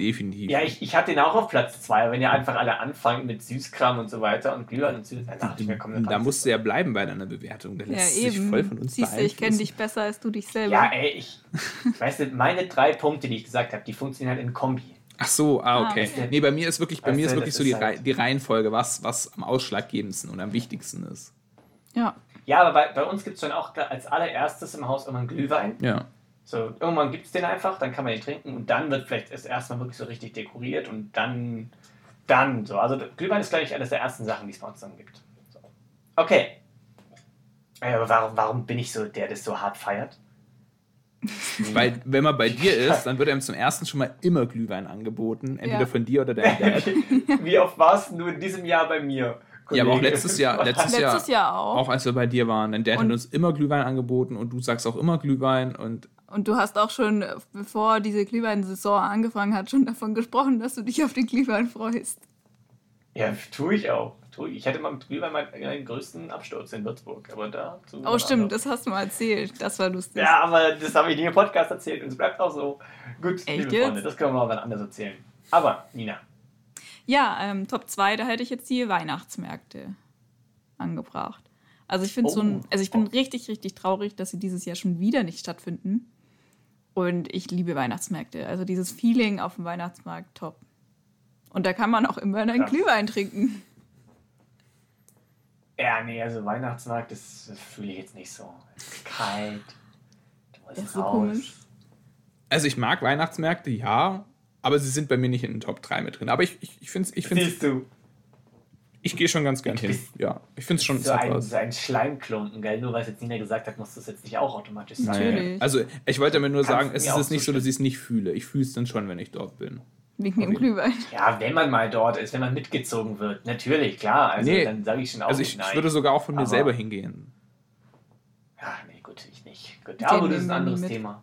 definitiv. Ja, ich, ich hatte ihn auch auf Platz 2, wenn ihr einfach alle anfangen mit Süßkram und so weiter und Glühwein und Süß, dann dachte ich mir, komm, da musst du ja bleiben bei deiner Bewertung. Da Ja, lässt sich eben. voll von uns Siehst du, ich kenne dich besser als du dich selber. Ja, ey, ich, weißt du, meine drei Punkte, die ich gesagt habe, die funktionieren halt in Kombi. Ach so, ah, Ah, okay. Nee, bei mir ist wirklich, bei mir ist wirklich so die, halt- die Reihenfolge, was, was am ausschlaggebendsten und am wichtigsten ist. ja. Ja, aber bei, bei uns gibt es schon auch als allererstes im Haus immer einen Glühwein. Ja. So, irgendwann gibt es den einfach, dann kann man den trinken und dann wird vielleicht erst erstmal wirklich so richtig dekoriert und dann, dann so. Also Glühwein ist, glaube ich, eines der ersten Sachen, die es bei uns dann gibt. So. Okay. Ey, Aber warum, warum bin ich so der, der das so hart feiert? [LAUGHS] Weil, wenn man bei dir ist, dann wird einem zum ersten schon mal immer Glühwein angeboten. Entweder Ja. von dir oder deinem Dad. [LAUGHS] Wie oft warst du in diesem Jahr bei mir? Ja, aber auch Kollege? letztes Jahr, letztes, Letztes Jahr, Jahr auch. auch als wir bei dir waren, dein Dad hat Und- uns immer Glühwein angeboten und du sagst auch immer Glühwein und Und du hast auch schon, äh, bevor diese Glühwein-Saison angefangen hat, schon davon gesprochen, dass du dich auf den Glühwein freust. Ja, tue ich auch. Ich. hatte mal mit Glühwein meinen, größten Absturz in Würzburg, aber dazu. Oh, stimmt, das hast du mal erzählt. Das war lustig. Ja, aber das habe ich nie im Podcast erzählt und es bleibt auch so. Gut, Echt liebe jetzt? Freunde, das können wir mal wann anders erzählen. Aber, Nina, Ja, ähm, Top 2, da hätte ich jetzt die Weihnachtsmärkte angebracht. Also ich finde Oh. so ein, also ich bin richtig, richtig traurig, dass sie dieses Jahr schon wieder nicht stattfinden. Und ich liebe Weihnachtsmärkte. Also dieses Feeling auf dem Weihnachtsmarkt, top. Und da kann man auch immer einen Krass. Glühwein trinken. ja, nee, also Weihnachtsmarkt, das, das fühle ich jetzt nicht so. Es ist kalt, du musst Das ist so raus. komisch. Also ich mag Weihnachtsmärkte, ja, aber sie sind bei mir nicht in den Top 3 mit drin. Aber ich, ich, ich finde ich find's, Siehst du, ich gehe schon ganz gern hin. Ja, ich finde es schon so ein, so ein Schleimklumpen, gell? Nur weil es jetzt Nina gesagt hat, muss das jetzt nicht auch automatisch sein. Natürlich. Also ich wollte damit nur Kannst sagen, du es mir ist jetzt nicht so, dass ich es nicht fühle. Ich fühle es dann schon, wenn ich dort bin. Wegen dem. Glühwein. [LAUGHS] Ja, wenn man mal dort ist, wenn man mitgezogen wird, natürlich, klar. Also Nee, dann sage ich schon auch Also nicht ich, nein. ich würde sogar auch von mir Aber- selber hingehen. Ja, nee, gut, ich nicht. Gut, ja, aber das ist ein anderes mit. Thema.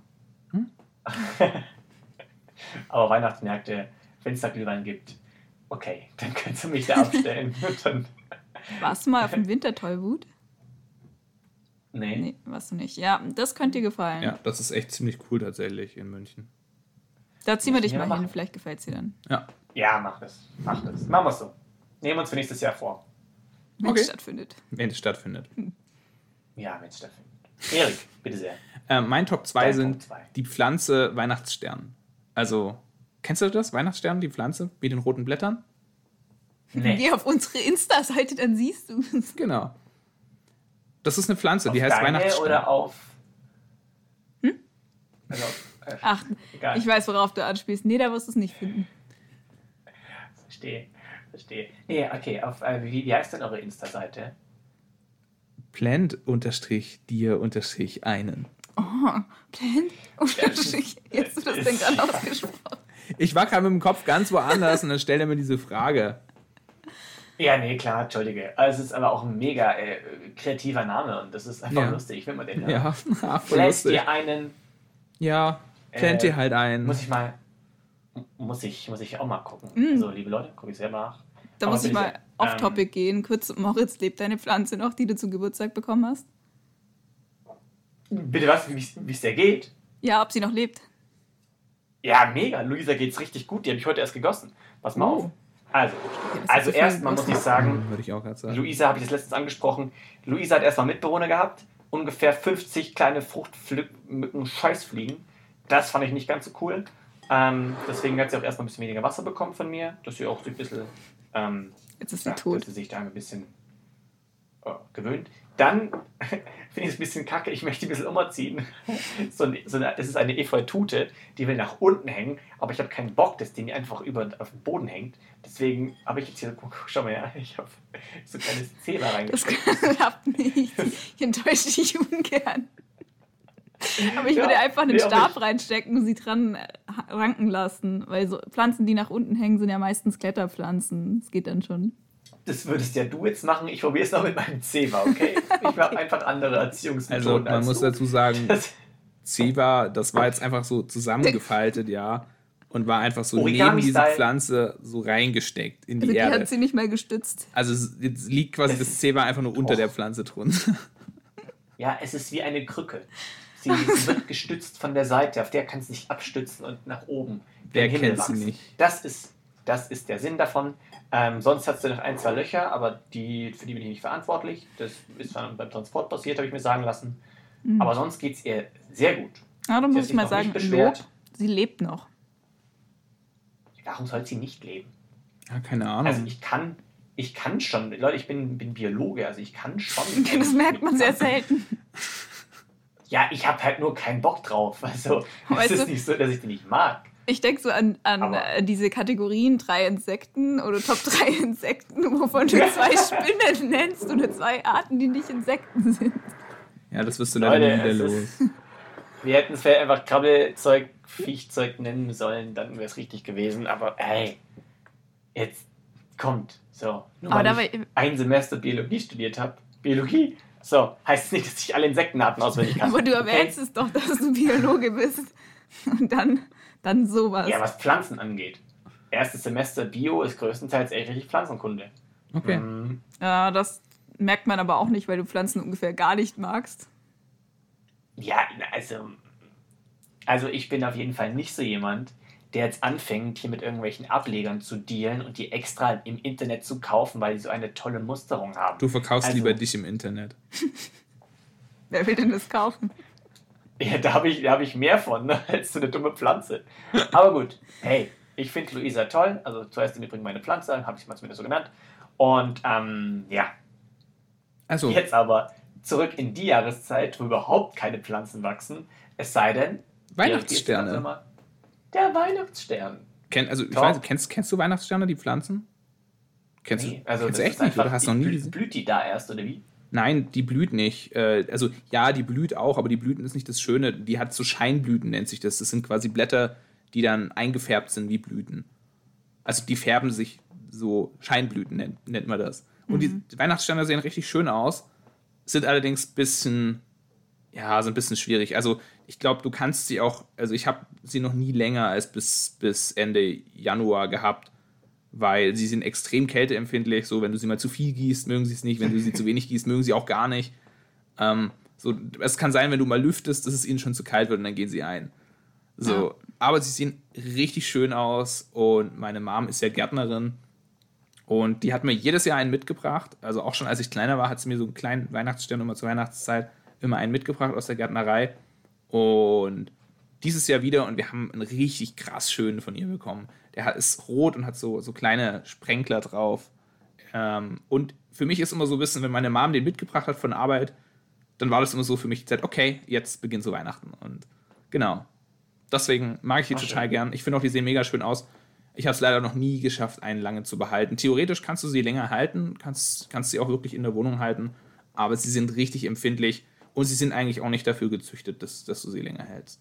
Hm? [LAUGHS] aber Weihnachtsmärkte, wenn es da Glühwein gibt, okay, [LAUGHS] dann kannst du mich da abstellen. [LAUGHS] [LAUGHS] Warst du mal auf dem Wintertollwut? nee. Nee, warst du nicht. Ja, das könnte dir gefallen. Ja, das ist echt ziemlich cool tatsächlich in München. Da ziehen wir dich Ja, mal machen. hin, vielleicht gefällt es dir dann. Ja. Ja, mach das. Mach das. Machen wir es so. Nehmen wir uns für nächstes Jahr vor. Wenn Okay. es stattfindet. Wenn es stattfindet. Ja, wenn es stattfindet. Erik, bitte sehr. Ähm, mein Top 2 Dein sind Punkt zwei. die Pflanze Weihnachtsstern. Also, kennst du das? Weihnachtsstern, die Pflanze mit den roten Blättern? Nee. Geh auf unsere Insta-Seite, dann siehst du es. Genau. Das ist eine Pflanze, die Auf heißt deine Weihnachtsstern. oder auf. Also, äh, Ach, egal. ich weiß, worauf du anspielst. Nee, da wirst du es nicht finden. Verstehe. Verstehe. Nee, okay. Auf, äh, wie, wie heißt denn eure Insta-Seite? Plant unterstrich dir unterstrich einen. Oh, Plan? Unterstrich. Jetzt hast du das denn gerade [LAUGHS] ausgesprochen. Ich war gerade mit dem Kopf ganz woanders und dann stellt er mir diese Frage. Ja, nee, klar, entschuldige. Also, es ist aber auch ein mega äh, kreativer Name und das ist einfach Ja. lustig. Ich will mal den Namen. Ja, ah, [LAUGHS] voll Plant lustig. dir einen. Ja, plant Äh, dir halt ein. Muss ich mal. Muss ich, muss ich auch mal gucken. Mm. Also, liebe Leute, gucke ich selber nach. Da Aber muss ich mal sehr. off-topic Ähm, gehen. Kurz, Moritz, lebt deine Pflanze noch, die du zu Geburtstag bekommen hast? Bitte was, wie es der geht? Ja, ob sie noch lebt. Ja, mega. Luisa geht's richtig gut. Die habe ich heute erst gegossen. Pass mal Oh. auf. Also, also erstmal muss ich sagen, Hm, Würde ich auch sagen. Luisa habe ich das letztens angesprochen. Luisa hat erstmal Mitbewohner gehabt. Ungefähr 50 kleine Fruchtmücken Scheißfliegen. Das fand ich nicht ganz so cool. Ähm, deswegen hat sie auch erstmal ein bisschen weniger Wasser bekommen von mir, dass sie auch so ein bisschen, ähm, Jetzt ist sie ja, tot. dass sie sich da ein bisschen äh, gewöhnt. Dann [LAUGHS] finde ich es ein bisschen kacke, ich möchte die ein bisschen umziehen. [LAUGHS] so ein, so eine, das ist eine Efeutute, die will nach unten hängen, aber ich habe keinen Bock, dass die mir einfach über, auf den Boden hängt. Deswegen habe ich jetzt hier, guck, schau mal her, ich habe so ein kleines Zebra Das reingeschickt. [LAUGHS] klappt nicht. Ich enttäusche dich ungern. Aber ich Ja, würde einfach einen nee, Stab reinstecken und sie dran ranken lassen, weil so Pflanzen, die nach unten hängen, sind ja meistens Kletterpflanzen. Das geht dann schon. Das würdest ja du jetzt machen. Ich probiere es noch mit meinem Zebra, okay? Ich habe einfach andere Erziehungsmethoden Also man als muss du. dazu sagen, Das- Zebra, das war jetzt einfach so zusammengefaltet, ja. Und war einfach so neben diese. Pflanze so reingesteckt in Also die die Erde. hat sie nicht mal gestützt. Also es- jetzt liegt quasi das ist- Zebra einfach nur unter der Pflanze drunter. [LAUGHS] Ja, es ist wie eine Krücke. Sie, sie wird gestützt von der Seite, auf der kann es sich abstützen und nach oben. Wer kennt sie wachsen. nicht? Das ist, das ist der Sinn davon. Ähm, sonst hat sie noch ein, zwei Löcher, aber die, für die bin ich nicht verantwortlich. Das ist dann beim Transport passiert, habe ich mir sagen lassen. Mhm. Aber sonst geht es ihr sehr gut. Aber da Sie muss ich mal sagen. Lob, sie lebt noch. Warum soll sie nicht leben? Ja, keine Ahnung. Also ich kann, ich kann schon, Leute, ich bin, bin Biologe, also ich kann schon. [LAUGHS] Das merkt man sehr selten. Ja, ich habe halt nur keinen Bock drauf. Also [LAUGHS] Weißt es ist du- nicht so, dass ich die nicht mag. Ich denke so an, an äh, diese Kategorien drei Insekten oder Top 3 [LAUGHS] Insekten, wovon du zwei [LAUGHS] Spinnen nennst oder zwei Arten, die nicht Insekten sind. ja, das wirst du leider Leute, nie wieder los. ist- Wir hätten es vielleicht einfach Krabbelzeug, Viechzeug nennen sollen, dann wäre es richtig gewesen. Aber ey, jetzt kommt. So, nur Aber weil dabei, ich ein Semester Biologie studiert habe. Biologie? So, heißt es nicht, dass ich alle Insektenarten auswendig kann. aber du Okay? erwähnst es doch, dass du Biologe bist. Und dann, dann sowas. Ja, was Pflanzen angeht. Erstes Semester Bio ist größtenteils echt richtig Pflanzenkunde. Okay. Mhm. Ja, das merkt man aber auch nicht, weil du Pflanzen ungefähr gar nicht magst. Ja, also, also ich bin auf jeden Fall nicht so jemand, der jetzt anfängt, hier mit irgendwelchen Ablegern zu dealen und die extra im Internet zu kaufen, weil die so eine tolle Musterung haben. Du verkaufst Also- lieber dich im Internet. [LAUGHS] Wer will denn das kaufen? Ja, da habe ich, da hab ich mehr von, ne, [LAUGHS] als so eine dumme Pflanze. Aber gut, hey, ich finde Luisa toll. Also zuerst im Übrigen meine Pflanze, habe ich mal zumindest so genannt. Und ähm, ja, Also, jetzt aber zurück in die Jahreszeit, wo überhaupt keine Pflanzen wachsen. Es sei denn, Weihnachtssterne. Der Weihnachtsstern. Kenn, also ich weiß, kennst, kennst du Weihnachtssterne, die Pflanzen? Kennst Nee, du, also kennst das du echt nicht? einfach- Oder hast du noch nie blüht die da erst, oder wie? Nein, die blüht nicht. Äh, also ja, die blüht auch, aber die Blüten ist nicht das Schöne. Die hat so Scheinblüten, nennt sich das. Das sind quasi Blätter, die dann eingefärbt sind wie Blüten. Also die färben sich so, Scheinblüten nennt, nennt man das. Und die Weihnachtssterne sehen richtig schön aus, sind allerdings ein bisschen, ja, sind ein bisschen schwierig. Also ich glaube, du kannst sie auch, also ich habe sie noch nie länger als bis, bis Ende Januar gehabt, weil sie sind extrem kälteempfindlich. So, wenn du sie mal zu viel gießt, mögen sie es nicht. Wenn du sie zu wenig gießt, mögen sie auch gar nicht. Ähm, so, es kann sein, wenn du mal lüftest, dass es ihnen schon zu kalt wird und dann gehen sie ein. So, aber sie sehen richtig schön aus und meine Mom ist ja Gärtnerin und die hat mir jedes Jahr einen mitgebracht. Also auch schon als ich kleiner war, hat sie mir so einen kleinen Weihnachtsstern immer zur Weihnachtszeit immer einen mitgebracht aus der Gärtnerei. Und dieses Jahr wieder und wir haben einen richtig krass schönen von ihr bekommen. Der ist rot und hat so, so kleine Sprenkler drauf. Ähm, und für mich ist immer so ein bisschen, wenn meine Mom den mitgebracht hat von Arbeit, dann war das immer so für mich die Zeit, okay, jetzt beginnt so Weihnachten. Und genau. Deswegen mag ich die Ach, total schön. gern. Ich finde auch, die sehen mega schön aus. Ich habe es leider noch nie geschafft, einen lange zu behalten. Theoretisch kannst du sie länger halten, kannst, kannst sie auch wirklich in der Wohnung halten, aber sie sind richtig empfindlich und sie sind eigentlich auch nicht dafür gezüchtet, dass, dass du sie länger hältst.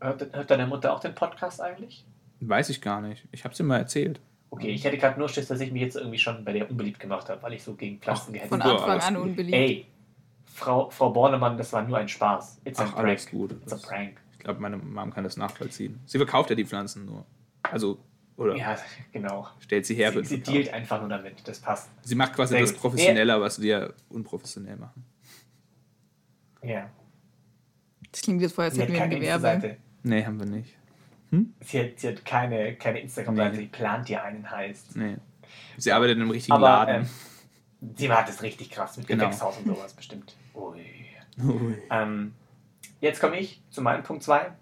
Hört, hört deine Mutter auch den Podcast eigentlich? Weiß ich gar nicht. Ich habe sie mal erzählt. Okay, ich hätte gerade nur Schiss, dass ich mich jetzt irgendwie schon bei der unbeliebt gemacht habe, weil ich so gegen Pflanzen gehetzt Von habe. Anfang alles an gut. unbeliebt. Ey, Frau, Frau Bornemann, das war nur ein Spaß. It's a Ach, prank. alles gut. It's a prank. Ich glaube, meine Mom kann das nachvollziehen. Sie verkauft ja die Pflanzen nur. Also, oder Ja, genau. stellt sie her. Sie, wird sie dealt einfach nur damit. Das passt. sie macht quasi Sehr das gut. professioneller, was wir unprofessionell machen. Ja. Das klingt jetzt vorher, als hätten wir ein Gewerbe. Nee, haben wir nicht. Sie hat, sie hat keine, keine Instagram-Seite. Nee. Sie plant dir einen heißt. Nee. Sie arbeitet in einem richtigen Aber Laden. ähm, sie hat es richtig krass mit Genau. Gewächshaus und sowas bestimmt. Ui. Ähm, jetzt komme ich zu meinem Punkt 2,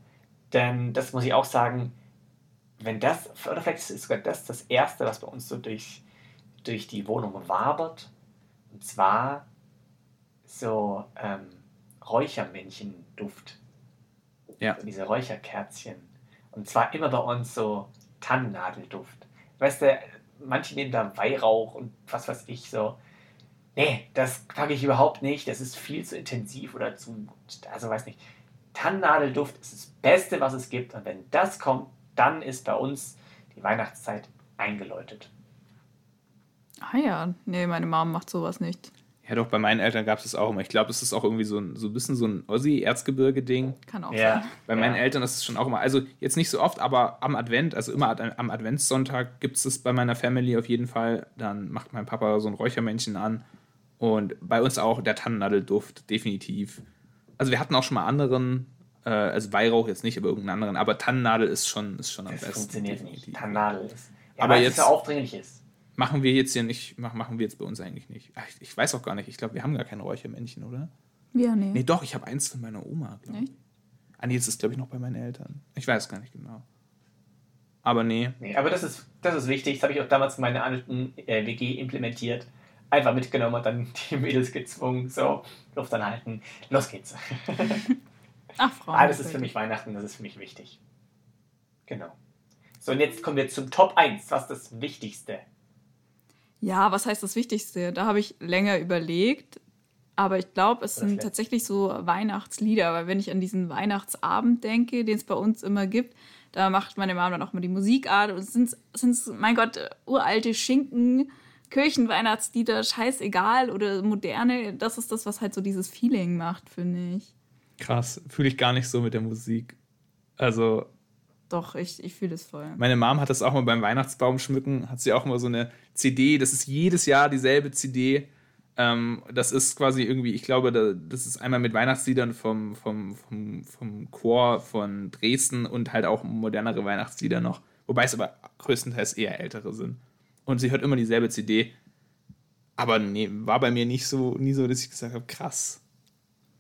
denn das muss ich auch sagen, wenn das, oder vielleicht ist sogar das das Erste, was bei uns so durch, durch die Wohnung wabert, und zwar so ähm, Räuchermännchen-Duft. Ja. So diese Räucherkerzchen. Und zwar immer bei uns so Tannennadelduft. Weißt du, manche nehmen da Weihrauch und was weiß ich so. Nee, das packe ich überhaupt nicht. Das ist viel zu intensiv oder zu. Also weiß nicht. Tannennadelduft ist das Beste, was es gibt. Und wenn das kommt, dann ist bei uns die Weihnachtszeit eingeläutet. Ah ja, nee, meine Mom macht sowas nicht. Ja, doch, bei meinen Eltern gab es das auch immer. Ich glaube, es ist auch irgendwie so ein, so ein bisschen so ein Ossi-Erzgebirge-Ding. Kann auch Ja. sein. Bei Ja. meinen Eltern ist es schon auch immer, also jetzt nicht so oft, aber am Advent, also immer ad- am Adventssonntag gibt es es bei meiner Family auf jeden Fall. Dann macht mein Papa so ein Räuchermännchen an. Und bei uns auch der Tannennadelduft, definitiv. Also wir hatten auch schon mal anderen, äh, also Weihrauch jetzt nicht, aber irgendeinen anderen, aber Tannennadel ist schon, ist schon am Das besten. funktioniert definitiv. nicht. Tannennadel ist. Ja, Aber weil jetzt- es so aufdringlich ist. Machen wir jetzt hier nicht, mach- machen wir jetzt bei uns eigentlich nicht. Ach, ich, ich weiß auch gar nicht, ich glaube, wir haben gar kein Räuchermännchen, oder? Ja, nee. Nee, doch, ich habe eins von meiner Oma, glaube ich. Echt? Ah, nee, das ist, glaube ich, noch bei meinen Eltern. Ich weiß gar nicht genau. Aber nee. Nee, aber das ist, das ist wichtig. Das habe ich auch damals in meiner alten äh, WG implementiert. Einfach mitgenommen und dann [LAUGHS] die Mädels gezwungen. So, Luft anhalten. Los geht's. [LAUGHS] Ach, Frauen. Ah, das ist für mich Weihnachten, das ist für mich wichtig. Genau. So, und jetzt kommen wir zum Top 1. Was ist das Wichtigste? Ja, was heißt das Wichtigste? Da habe ich länger überlegt. Aber ich glaube, es Oder sind tatsächlich so Weihnachtslieder, weil wenn ich an diesen Weihnachtsabend denke, den es bei uns immer gibt, da macht meine Mama dann auch mal die Musik an und es sind, sind's, mein Gott, uralte Schinken, Kirchenweihnachtslieder, scheißegal oder moderne, das ist das, was halt so dieses Feeling macht, finde ich. Krass, fühle ich gar nicht so mit der Musik. Also, Doch, ich, ich fühle das voll. meine Mom hat das auch mal beim Weihnachtsbaum schmücken, hat sie auch mal so eine CD, das ist jedes Jahr dieselbe CD. Ähm, das ist quasi irgendwie, ich glaube, da, das ist einmal mit Weihnachtsliedern vom, vom, vom, vom Chor von Dresden und halt auch modernere Weihnachtslieder noch. Wobei es aber größtenteils eher ältere sind. Und sie hört immer dieselbe CD. Aber nee, war bei mir nicht so, nie so, dass ich gesagt habe, krass.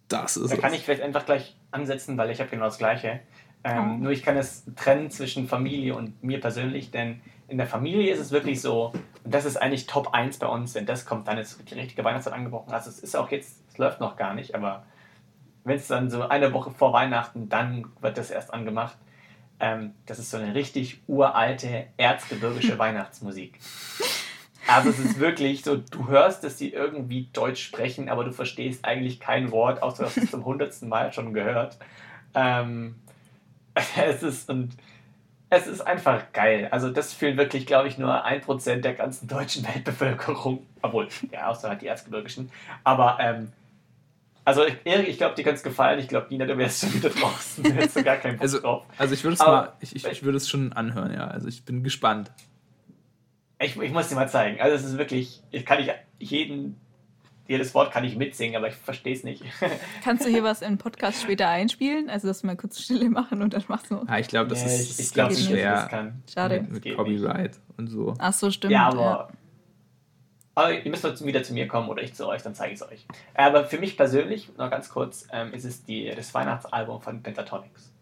Das ist Da es. kann ich vielleicht einfach gleich ansetzen, weil ich habe genau das Gleiche. Ähm, Oh. Nur ich kann es trennen zwischen Familie und mir persönlich, denn in der Familie ist es wirklich so, und das ist eigentlich Top 1 bei uns, wenn das kommt, dann ist die richtige Weihnachtszeit angebrochen. Also es ist auch jetzt, es läuft noch gar nicht, aber wenn es dann so eine Woche vor Weihnachten, dann wird das erst angemacht. Ähm, das ist so eine richtig uralte, erzgebirgische [LAUGHS] Weihnachtsmusik. Also es ist wirklich so, du hörst, dass sie irgendwie Deutsch sprechen, aber du verstehst eigentlich kein Wort, außer du es zum hundertsten Mal schon gehört. Ähm, [LAUGHS] es ist und es ist einfach geil. Also das fühlen wirklich, glaube ich, nur ein Prozent der ganzen deutschen [LAUGHS] Weltbevölkerung. Obwohl, ja, außer halt die Erzgebirgischen. Aber ähm, also Erik, ich glaube, dir könnte es gefallen. Ich glaube, Nina, du wärst schon wieder draußen. Du hättest gar keinen Bock Also, drauf. also ich würde es mal, ich, ich, ich würde es schon anhören, ja. Also ich bin gespannt. Ich, ich muss dir mal zeigen. Also es ist wirklich, ich kann nicht jeden, jedes Wort kann ich mitsingen, aber ich verstehe es nicht. [LAUGHS] Kannst du hier was in den Podcast später einspielen? Also, dass wir mal kurz Stille machen und dann machst du. Ja, ich glaube, das Nee, ist, ich, das ich nicht, das schwer kann. Schade. mit, mit Copyright und so. Ach so, stimmt. Ja, aber. Aber ihr müsst jetzt wieder zu mir kommen oder ich zu euch, dann zeige ich es euch. Aber für mich persönlich, noch ganz kurz, ähm, ist es die, das Weihnachtsalbum von Pentatonics.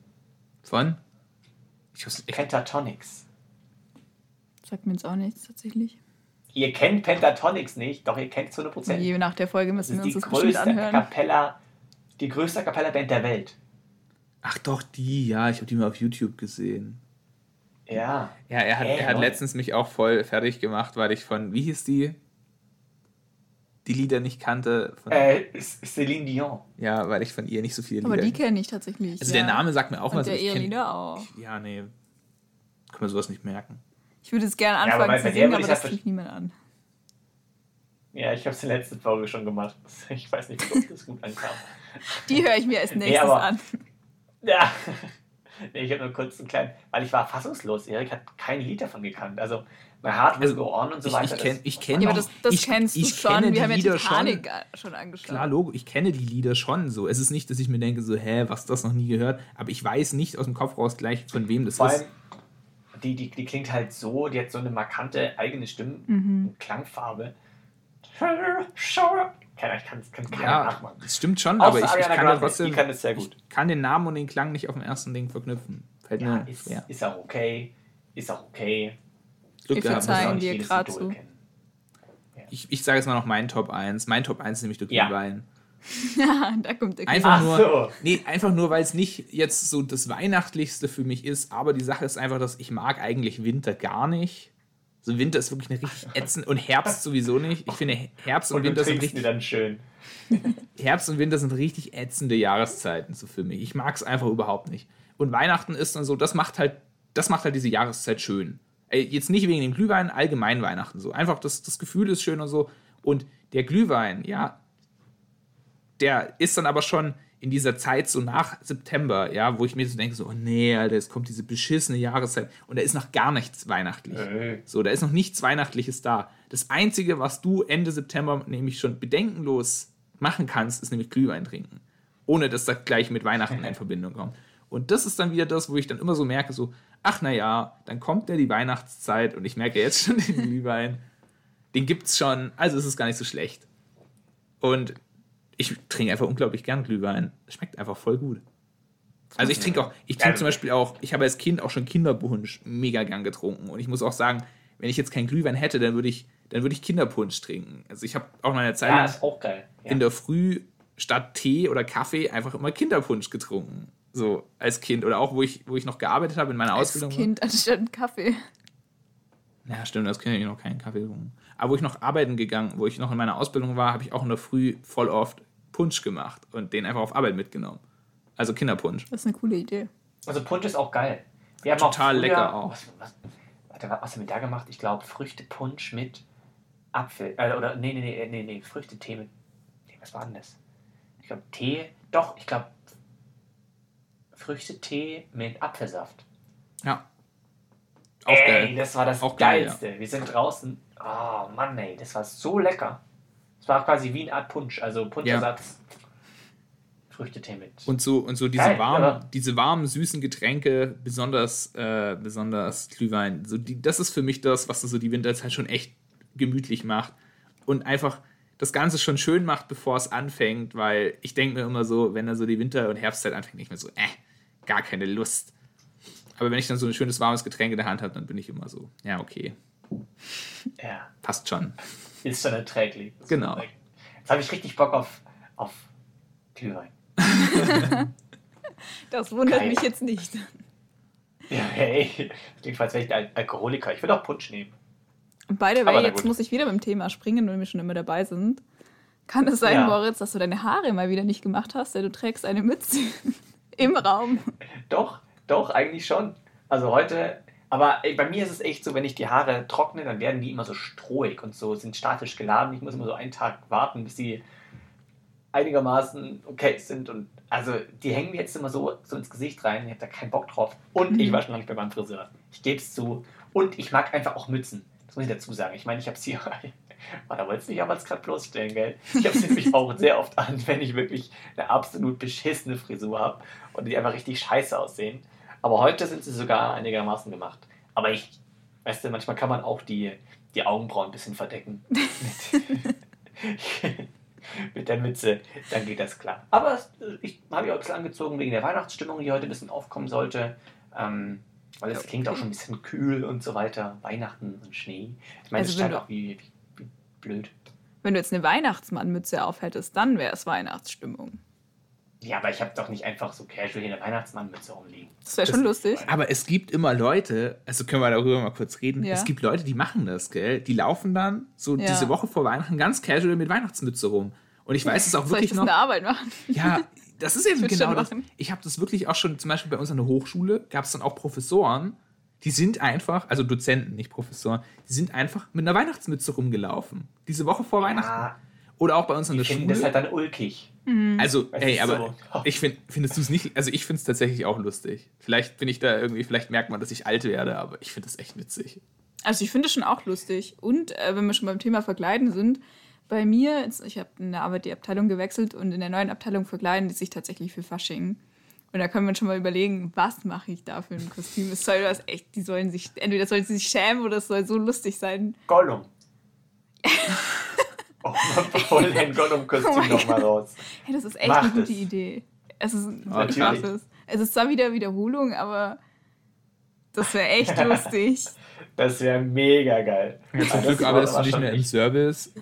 Von? Ich weiß, ich, Pentatonics. Sagt mir jetzt auch nichts tatsächlich. Ihr kennt Pentatonics nicht, doch ihr kennt es 100%. Je nach der Folge müssen wir uns die das bestimmt größte anhören. Capella, die größte Capella-Band der Welt. ach doch, die, ja, ich habe die mal auf YouTube gesehen. Ja. Ja, er hat, er hat letztens mich auch voll fertig gemacht, weil ich von, wie hieß die? Die Lieder nicht kannte. Von, Äh, Céline Dion. ja, weil ich von ihr nicht so viele Aber Lieder. die kenne ich tatsächlich. also ja. der Name sagt mir auch Und was. der aber kenn- Lieder auch. Ja, nee. Kann man sowas nicht merken. Ich würde es gerne Ja, aber anfangen bei- zu singen, aber ich das kriegt niemand an. Ja, ich habe es in der letzten Folge schon gemacht. [LAUGHS] Ich weiß nicht, ob das gut ankam. Die höre ich mir als Nee, nächstes aber- an. Ja. [LAUGHS] Nee, ich habe nur kurz einen kleinen, weil ich war fassungslos. Erik hat kein Lied davon gekannt. Also, My Heart Will Also, Go On und so ich- weiter. ich kenn- das- ich das kenn war Ja, aber das, das ich- kennst ich du schon. kenne die Wir haben ja Lieder Titanic schon angeschaut. Klar, Logo, ich kenne die Lieder schon so. Es ist nicht, dass ich mir denke, so, hä, was das noch nie gehört. Aber ich weiß nicht aus dem Kopf raus gleich, von wem das Vor ist. allem, die, die, die klingt halt so, die hat so eine markante eigene Stimme Mhm. und Klangfarbe. Keine ich kann es kann keiner Ja, nachmachen. das stimmt schon, Außer aber ich, ich kann ja Grande, trotzdem. kann das sehr gut. Ich kann den Namen und den Klang nicht auf dem ersten Ding verknüpfen. Fällt Ja, mir ist, schwer. ist auch okay. Ist auch okay. Glück Wir gehabt. Verzeihen dir Idol zu. kennen. Ich, ich sage jetzt mal noch meinen Top 1. Mein Top 1 ist nämlich Ducky Ja. Wein. [LAUGHS] Ja, da kommt der Einfach Ach nur, so. nee, einfach nur, weil es nicht jetzt so das Weihnachtlichste für mich ist, aber die Sache ist einfach, dass ich mag eigentlich Winter gar nicht. So Winter ist wirklich eine richtig ätzend und Herbst sowieso nicht. Ich finde Herbst und, Und Winter sind richtig dann schön. [LAUGHS] Herbst und Winter sind richtig ätzende Jahreszeiten so für mich. Ich mag es einfach überhaupt nicht. Und Weihnachten ist dann so, das macht halt, das macht halt diese Jahreszeit schön. Ey, Jetzt nicht wegen dem Glühwein, allgemein Weihnachten so. Einfach das, das Gefühl ist schön und so. Und der Glühwein, ja, der ist dann aber schon in dieser Zeit so nach September, ja, wo ich mir so denke, so, oh nee, Alter, es kommt diese beschissene Jahreszeit und da ist noch gar nichts weihnachtlich. Äh. So, da ist noch nichts Weihnachtliches da. Das Einzige, was du Ende September nämlich schon bedenkenlos machen kannst, ist nämlich Glühwein trinken. Ohne dass das gleich mit Weihnachten in [LAUGHS] Verbindung kommt. Und das ist dann wieder das, wo ich dann immer so merke, so, ach naja, dann kommt ja die Weihnachtszeit und ich merke jetzt schon den [LAUGHS] Glühwein. Den gibt's schon, also ist es gar nicht so schlecht. Und ich trinke einfach unglaublich gern Glühwein. Schmeckt einfach voll gut. Also ich trinke auch, ich trinke zum Beispiel auch, ich habe als Kind auch schon Kinderpunsch mega gern getrunken. Und ich muss auch sagen, wenn ich jetzt keinen Glühwein hätte, dann würde ich, dann würde ich Kinderpunsch trinken. Also ich habe auch meine Zeit Ja, lang ist auch geil. Ja. in der Früh statt Tee oder Kaffee einfach immer Kinderpunsch getrunken. So als Kind. Oder auch, wo ich, wo ich noch gearbeitet habe in meiner Als Ausbildung. Kind anstatt Kaffee. Ja, stimmt, das kenne ich noch keinen Kaffee getrunken. Aber wo ich noch arbeiten gegangen, wo ich noch in meiner Ausbildung war, habe ich auch in der Früh voll oft Punsch gemacht und den einfach auf Arbeit mitgenommen. Also Kinderpunsch. Das ist eine coole Idee. Also Punsch ist auch geil. Wir haben Total auch früher, lecker auch. Was, was, warte, was haben wir da gemacht? Ich glaube, Früchtepunsch mit Apfel. Äh, oder, nee, nee, nee, nee, nee, Früchtetee mit. Nee, was war denn das? Ich glaube, Tee. Doch, ich glaube, Früchtetee mit Apfelsaft. Ja. Auch ey, geil. das war das Auch geil, Geilste. Wir sind draußen. Oh Mann, ey, das war so lecker. Es war quasi wie eine Art Punsch, also Punschersatz. Früchtetee mit. Und so, und so diese Geil, warmen, diese warmen, süßen Getränke, besonders, äh, besonders Glühwein, so die, das ist für mich das, was so die Winterzeit schon echt gemütlich macht. Und einfach das Ganze schon schön macht, bevor es anfängt, weil ich denke mir immer so, wenn dann so die Winter- und Herbstzeit anfängt, nicht mehr so, äh, gar keine Lust. Aber wenn ich dann so ein schönes warmes Getränk in der Hand habe, dann bin ich immer so, ja, okay, Ja, passt schon. Ist schon erträglich. Ist Genau. Jetzt habe ich richtig Bock auf, auf Glühwein. [LAUGHS] Das wundert Geil. mich jetzt nicht. Ja, hey, klingt, als wäre ich ein Alkoholiker. Ich will auch Punsch nehmen. Und by the way, jetzt gut. muss ich wieder beim Thema springen, wenn wir schon immer dabei sind. Kann es sein, Ja. Moritz, dass du deine Haare mal wieder nicht gemacht hast, denn du trägst eine Mütze [LAUGHS] im Raum? Doch, doch, eigentlich schon. Also heute, aber bei mir ist es echt so, wenn ich die Haare trockne, dann werden die immer so strohig und so, sind statisch geladen. Ich muss immer so einen Tag warten, bis sie einigermaßen okay sind. Und also die hängen mir jetzt immer so, so ins Gesicht rein. Ich habe da keinen Bock drauf. Und ich Mhm. war schon lange nicht bei meinem Friseur. Ich gebe es zu. Und ich mag einfach auch Mützen. Das muss ich dazu sagen. Ich meine, ich habe es hier. [LAUGHS] Oh, da wolltest du dich aber jetzt gerade bloßstellen, gell? Ich habe sie nämlich auch sehr oft an, [LAUGHS] wenn ich wirklich eine absolut beschissene Frisur habe und die einfach richtig scheiße aussehen. Aber heute sind sie sogar einigermaßen gemacht. Aber ich, weißt du, manchmal kann man auch die, die Augenbrauen ein bisschen verdecken. [LAUGHS] [LAUGHS] Mit, der Mütze, dann geht das klar. Aber ich habe ja auch ein bisschen angezogen wegen der Weihnachtsstimmung, die heute ein bisschen aufkommen sollte. Ähm, weil es klingt auch schon ein bisschen kühl und so weiter. Weihnachten und Schnee. Ich meine, Also es scheint auch wie, wie, wie blöd. Wenn du jetzt eine Weihnachtsmannmütze aufhättest, dann wäre es Weihnachtsstimmung. Ja, aber ich habe doch nicht einfach so casual hier eine Weihnachtsmannmütze rumliegen. Das wäre schon lustig. Aber es gibt immer Leute, also können wir darüber mal kurz reden. Ja. Es gibt Leute, die machen das, gell? Die laufen dann so Ja. diese Woche vor Weihnachten ganz casual mit Weihnachtsmütze rum. Und ich weiß es auch Soll ich wirklich das noch. in der Arbeit machen? Ja, das ist [LAUGHS] eben genau das. Ich habe das wirklich auch schon, zum Beispiel bei uns an der Hochschule, gab es dann auch Professoren, die sind einfach, also Dozenten, nicht Professoren, die sind einfach mit einer Weihnachtsmütze rumgelaufen. Diese Woche vor Weihnachten. Ja, Oder auch bei uns an die der Schule. das halt dann ulkig. Also, Es ey, aber so. ich finde, findest du es nicht, also ich finde es tatsächlich auch lustig. Vielleicht bin ich da irgendwie, vielleicht merkt man, dass ich alt werde, aber ich finde das echt witzig. Also ich finde es schon auch lustig. Und äh, wenn wir schon beim Thema Verkleiden sind, bei mir, ich habe in der Arbeit die Abteilung gewechselt und in der neuen Abteilung verkleiden die sich tatsächlich für Fasching. Und da können wir uns schon mal überlegen, was mache ich da für ein Kostüm? Es soll das echt, die sollen sich, entweder sollen sie sich schämen oder es soll so lustig sein. Gollum. [LAUGHS] oh, hol [LAUGHS] dein Gollum-Kostüm Oh nochmal raus. Hey, das ist echt Macht eine gute es. Idee. Es ist Natürlich. krasses. Es ist zwar wieder Wiederholung, aber das wäre echt [LAUGHS] lustig. Das wäre mega geil. Ja, zum das Glück arbeitest du nicht mehr im Service.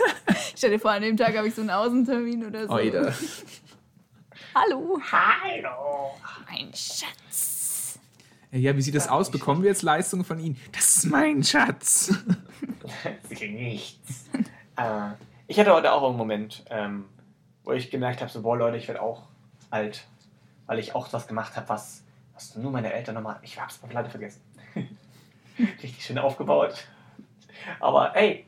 [LAUGHS] Stell dir vor, an dem Tag habe ich so einen Außentermin oder so. Oida. Hallo, Hallo. mein Schatz. Ja, ja, wie sieht das aus? Bekommen wir jetzt Leistungen von Ihnen? Das ist mein Schatz. Sie kriegen nichts. Äh, ich hatte heute auch einen Moment, ähm, wo ich gemerkt habe, so, boah Leute, ich werde auch alt, weil ich auch was gemacht habe, was, was nur meine Eltern nochmal, ich hab's mal leider vergessen. [LAUGHS] Richtig schön aufgebaut. Aber ey,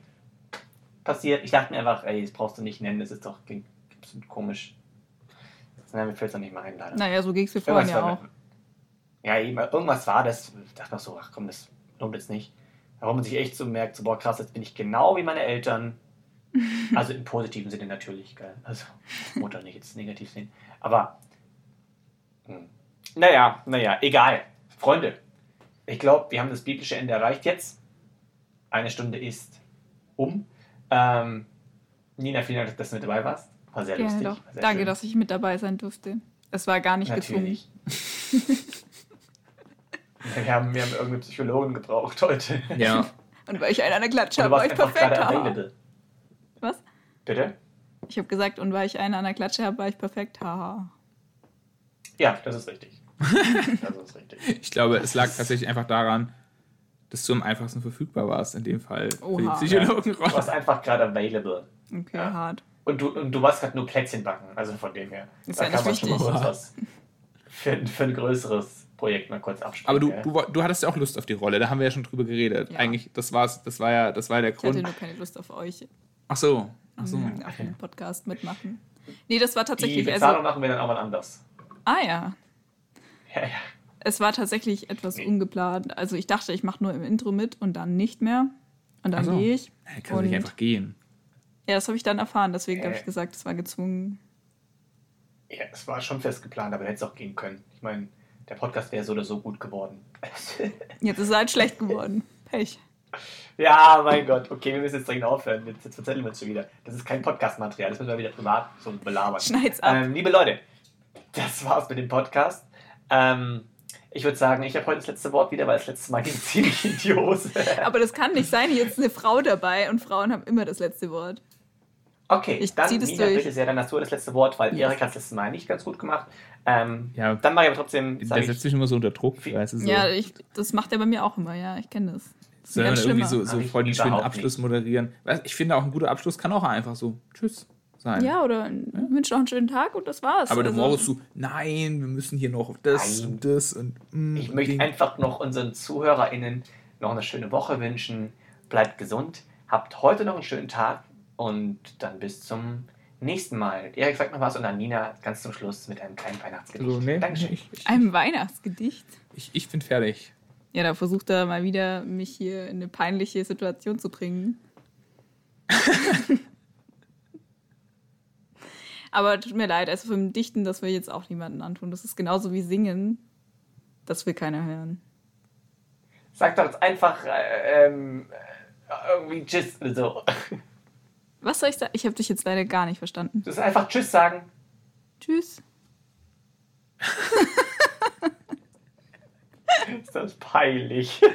passiert. Ich dachte mir einfach, ey, das brauchst du nicht nennen, das ist doch klingt absolut komisch. Nein, mir fällt es noch nicht mal ein, leider. Naja, so ging es mir vorhin ja auch. Ja, eben, irgendwas war das. Ich dachte mir so, ach komm, das lohnt jetzt nicht. Warum man sich echt so merkt, so, boah, krass, jetzt bin ich genau wie meine Eltern. [LAUGHS] Also im positiven Sinne natürlich, gell? Also, Mutter nicht jetzt negativ sehen. Aber, hm. naja, naja, egal. Freunde, ich glaube, wir haben das biblische Ende erreicht jetzt. Eine Stunde ist um. Ähm, Nina, vielen Dank, dass du mit dabei warst. War sehr Gerne lustig. doch. sehr Danke, schön. dass ich mit dabei sein durfte. Es war gar nicht Natürlich. [LAUGHS] wir, haben, wir haben irgendeine Psychologin gebraucht heute. Ja. gezwungen. [LAUGHS] Und weil ich einen an der Klatsche habe, war ich einfach perfekt. gerade? Bitte? Ich habe gesagt, und weil ich einen an der Klatsche habe, war ich perfekt. Haha. Ja, das ist richtig. [LAUGHS] Das ist richtig. Ich glaube, es lag tatsächlich einfach daran, dass du am einfachsten verfügbar warst, in dem Fall für die Oha. Du warst Psychologenrolle. einfach gerade available. Okay, Ja. hart. Und du, und du warst gerade nur Plätzchen backen. Also von dem her. Ist da ja kann nicht man schon mal kurz was für, für ein größeres Projekt mal kurz absprechen. Aber du, du, du hattest ja auch Lust auf die Rolle, da haben wir ja schon drüber geredet. Ja. Eigentlich, das war's, das war ja, das war ja der Ich hatte Grund. nur keine Lust auf euch. Ach so. Ach so. Mhm, Auf dem Podcast mitmachen. Nee, das war Die tatsächlich. Bezahlung Also, machen wir dann auch mal anders. ah ja. Ja, ja. Es war tatsächlich etwas Nee. ungeplant. Also ich dachte, ich mache nur im Intro mit und dann nicht mehr. Und dann so. gehe ich. Kann nicht Und- einfach gehen. Ja, das habe ich dann erfahren. Deswegen habe Äh. ich gesagt, es war gezwungen. ja, es war schon fest geplant, aber hätte es auch gehen können. Ich meine, der Podcast wäre so oder so gut geworden. [LAUGHS] Jetzt ist es halt schlecht geworden. Pech. Ja, mein Gott. Okay, wir müssen jetzt dringend aufhören. Jetzt, jetzt erzählen wir uns schon wieder. Das ist kein Podcast-Material. Das müssen wir wieder privat so belabern. Schneid's ab. Ähm, liebe Leute, das war's mit dem Podcast. Ähm, ich würde sagen, ich habe heute das letzte Wort wieder, weil das letzte Mal ging [LAUGHS] ziemlich in die Hose. Aber das kann nicht sein. Hier ist eine Frau dabei und Frauen haben immer das letzte Wort. Okay, Ich dann das Nina, durch. bitte sehr, dann hast du das letzte Wort, weil Ja. Erik hat es letztes Mal nicht ganz gut gemacht. Ähm, Ja. Dann mache ich aber trotzdem, Der setzt mich immer so unter Druck. Viel- Weißt du, so. Ja, ich, das macht er bei mir auch immer. Ja, ich kenne das. Ganz irgendwie schlimmer. so, so voll den schönen Abschluss moderieren. Weißt, Ich finde auch ein guter Abschluss kann auch einfach so Tschüss sein. Ja, oder wünsche noch einen schönen Tag und das war's. Aber Also, Morgen ist so, nein, wir müssen hier noch das Nein. und das und mm, ich möchte Ding. einfach noch unseren ZuhörerInnen noch eine schöne Woche wünschen. Bleibt gesund, habt heute noch einen schönen Tag und dann bis zum nächsten Mal. Erik sagt noch was und dann Nina ganz zum Schluss mit einem kleinen Weihnachtsgedicht. Also, nee, Dankeschön. ich, ich, Einem Weihnachtsgedicht. ich, ich bin fertig. Ja, da versucht er mal wieder, mich hier in eine peinliche Situation zu bringen. [LAUGHS] Aber tut mir leid, also vom Dichten, das will jetzt auch niemanden antun. Das ist genauso wie Singen. Das will keiner hören. Sag doch jetzt einfach äh, ähm, äh, irgendwie Tschüss so. Was soll ich sagen? Ich habe dich jetzt leider gar nicht verstanden. Du musst einfach Tschüss sagen. Tschüss. [LAUGHS] Ist das peinlich. [LAUGHS]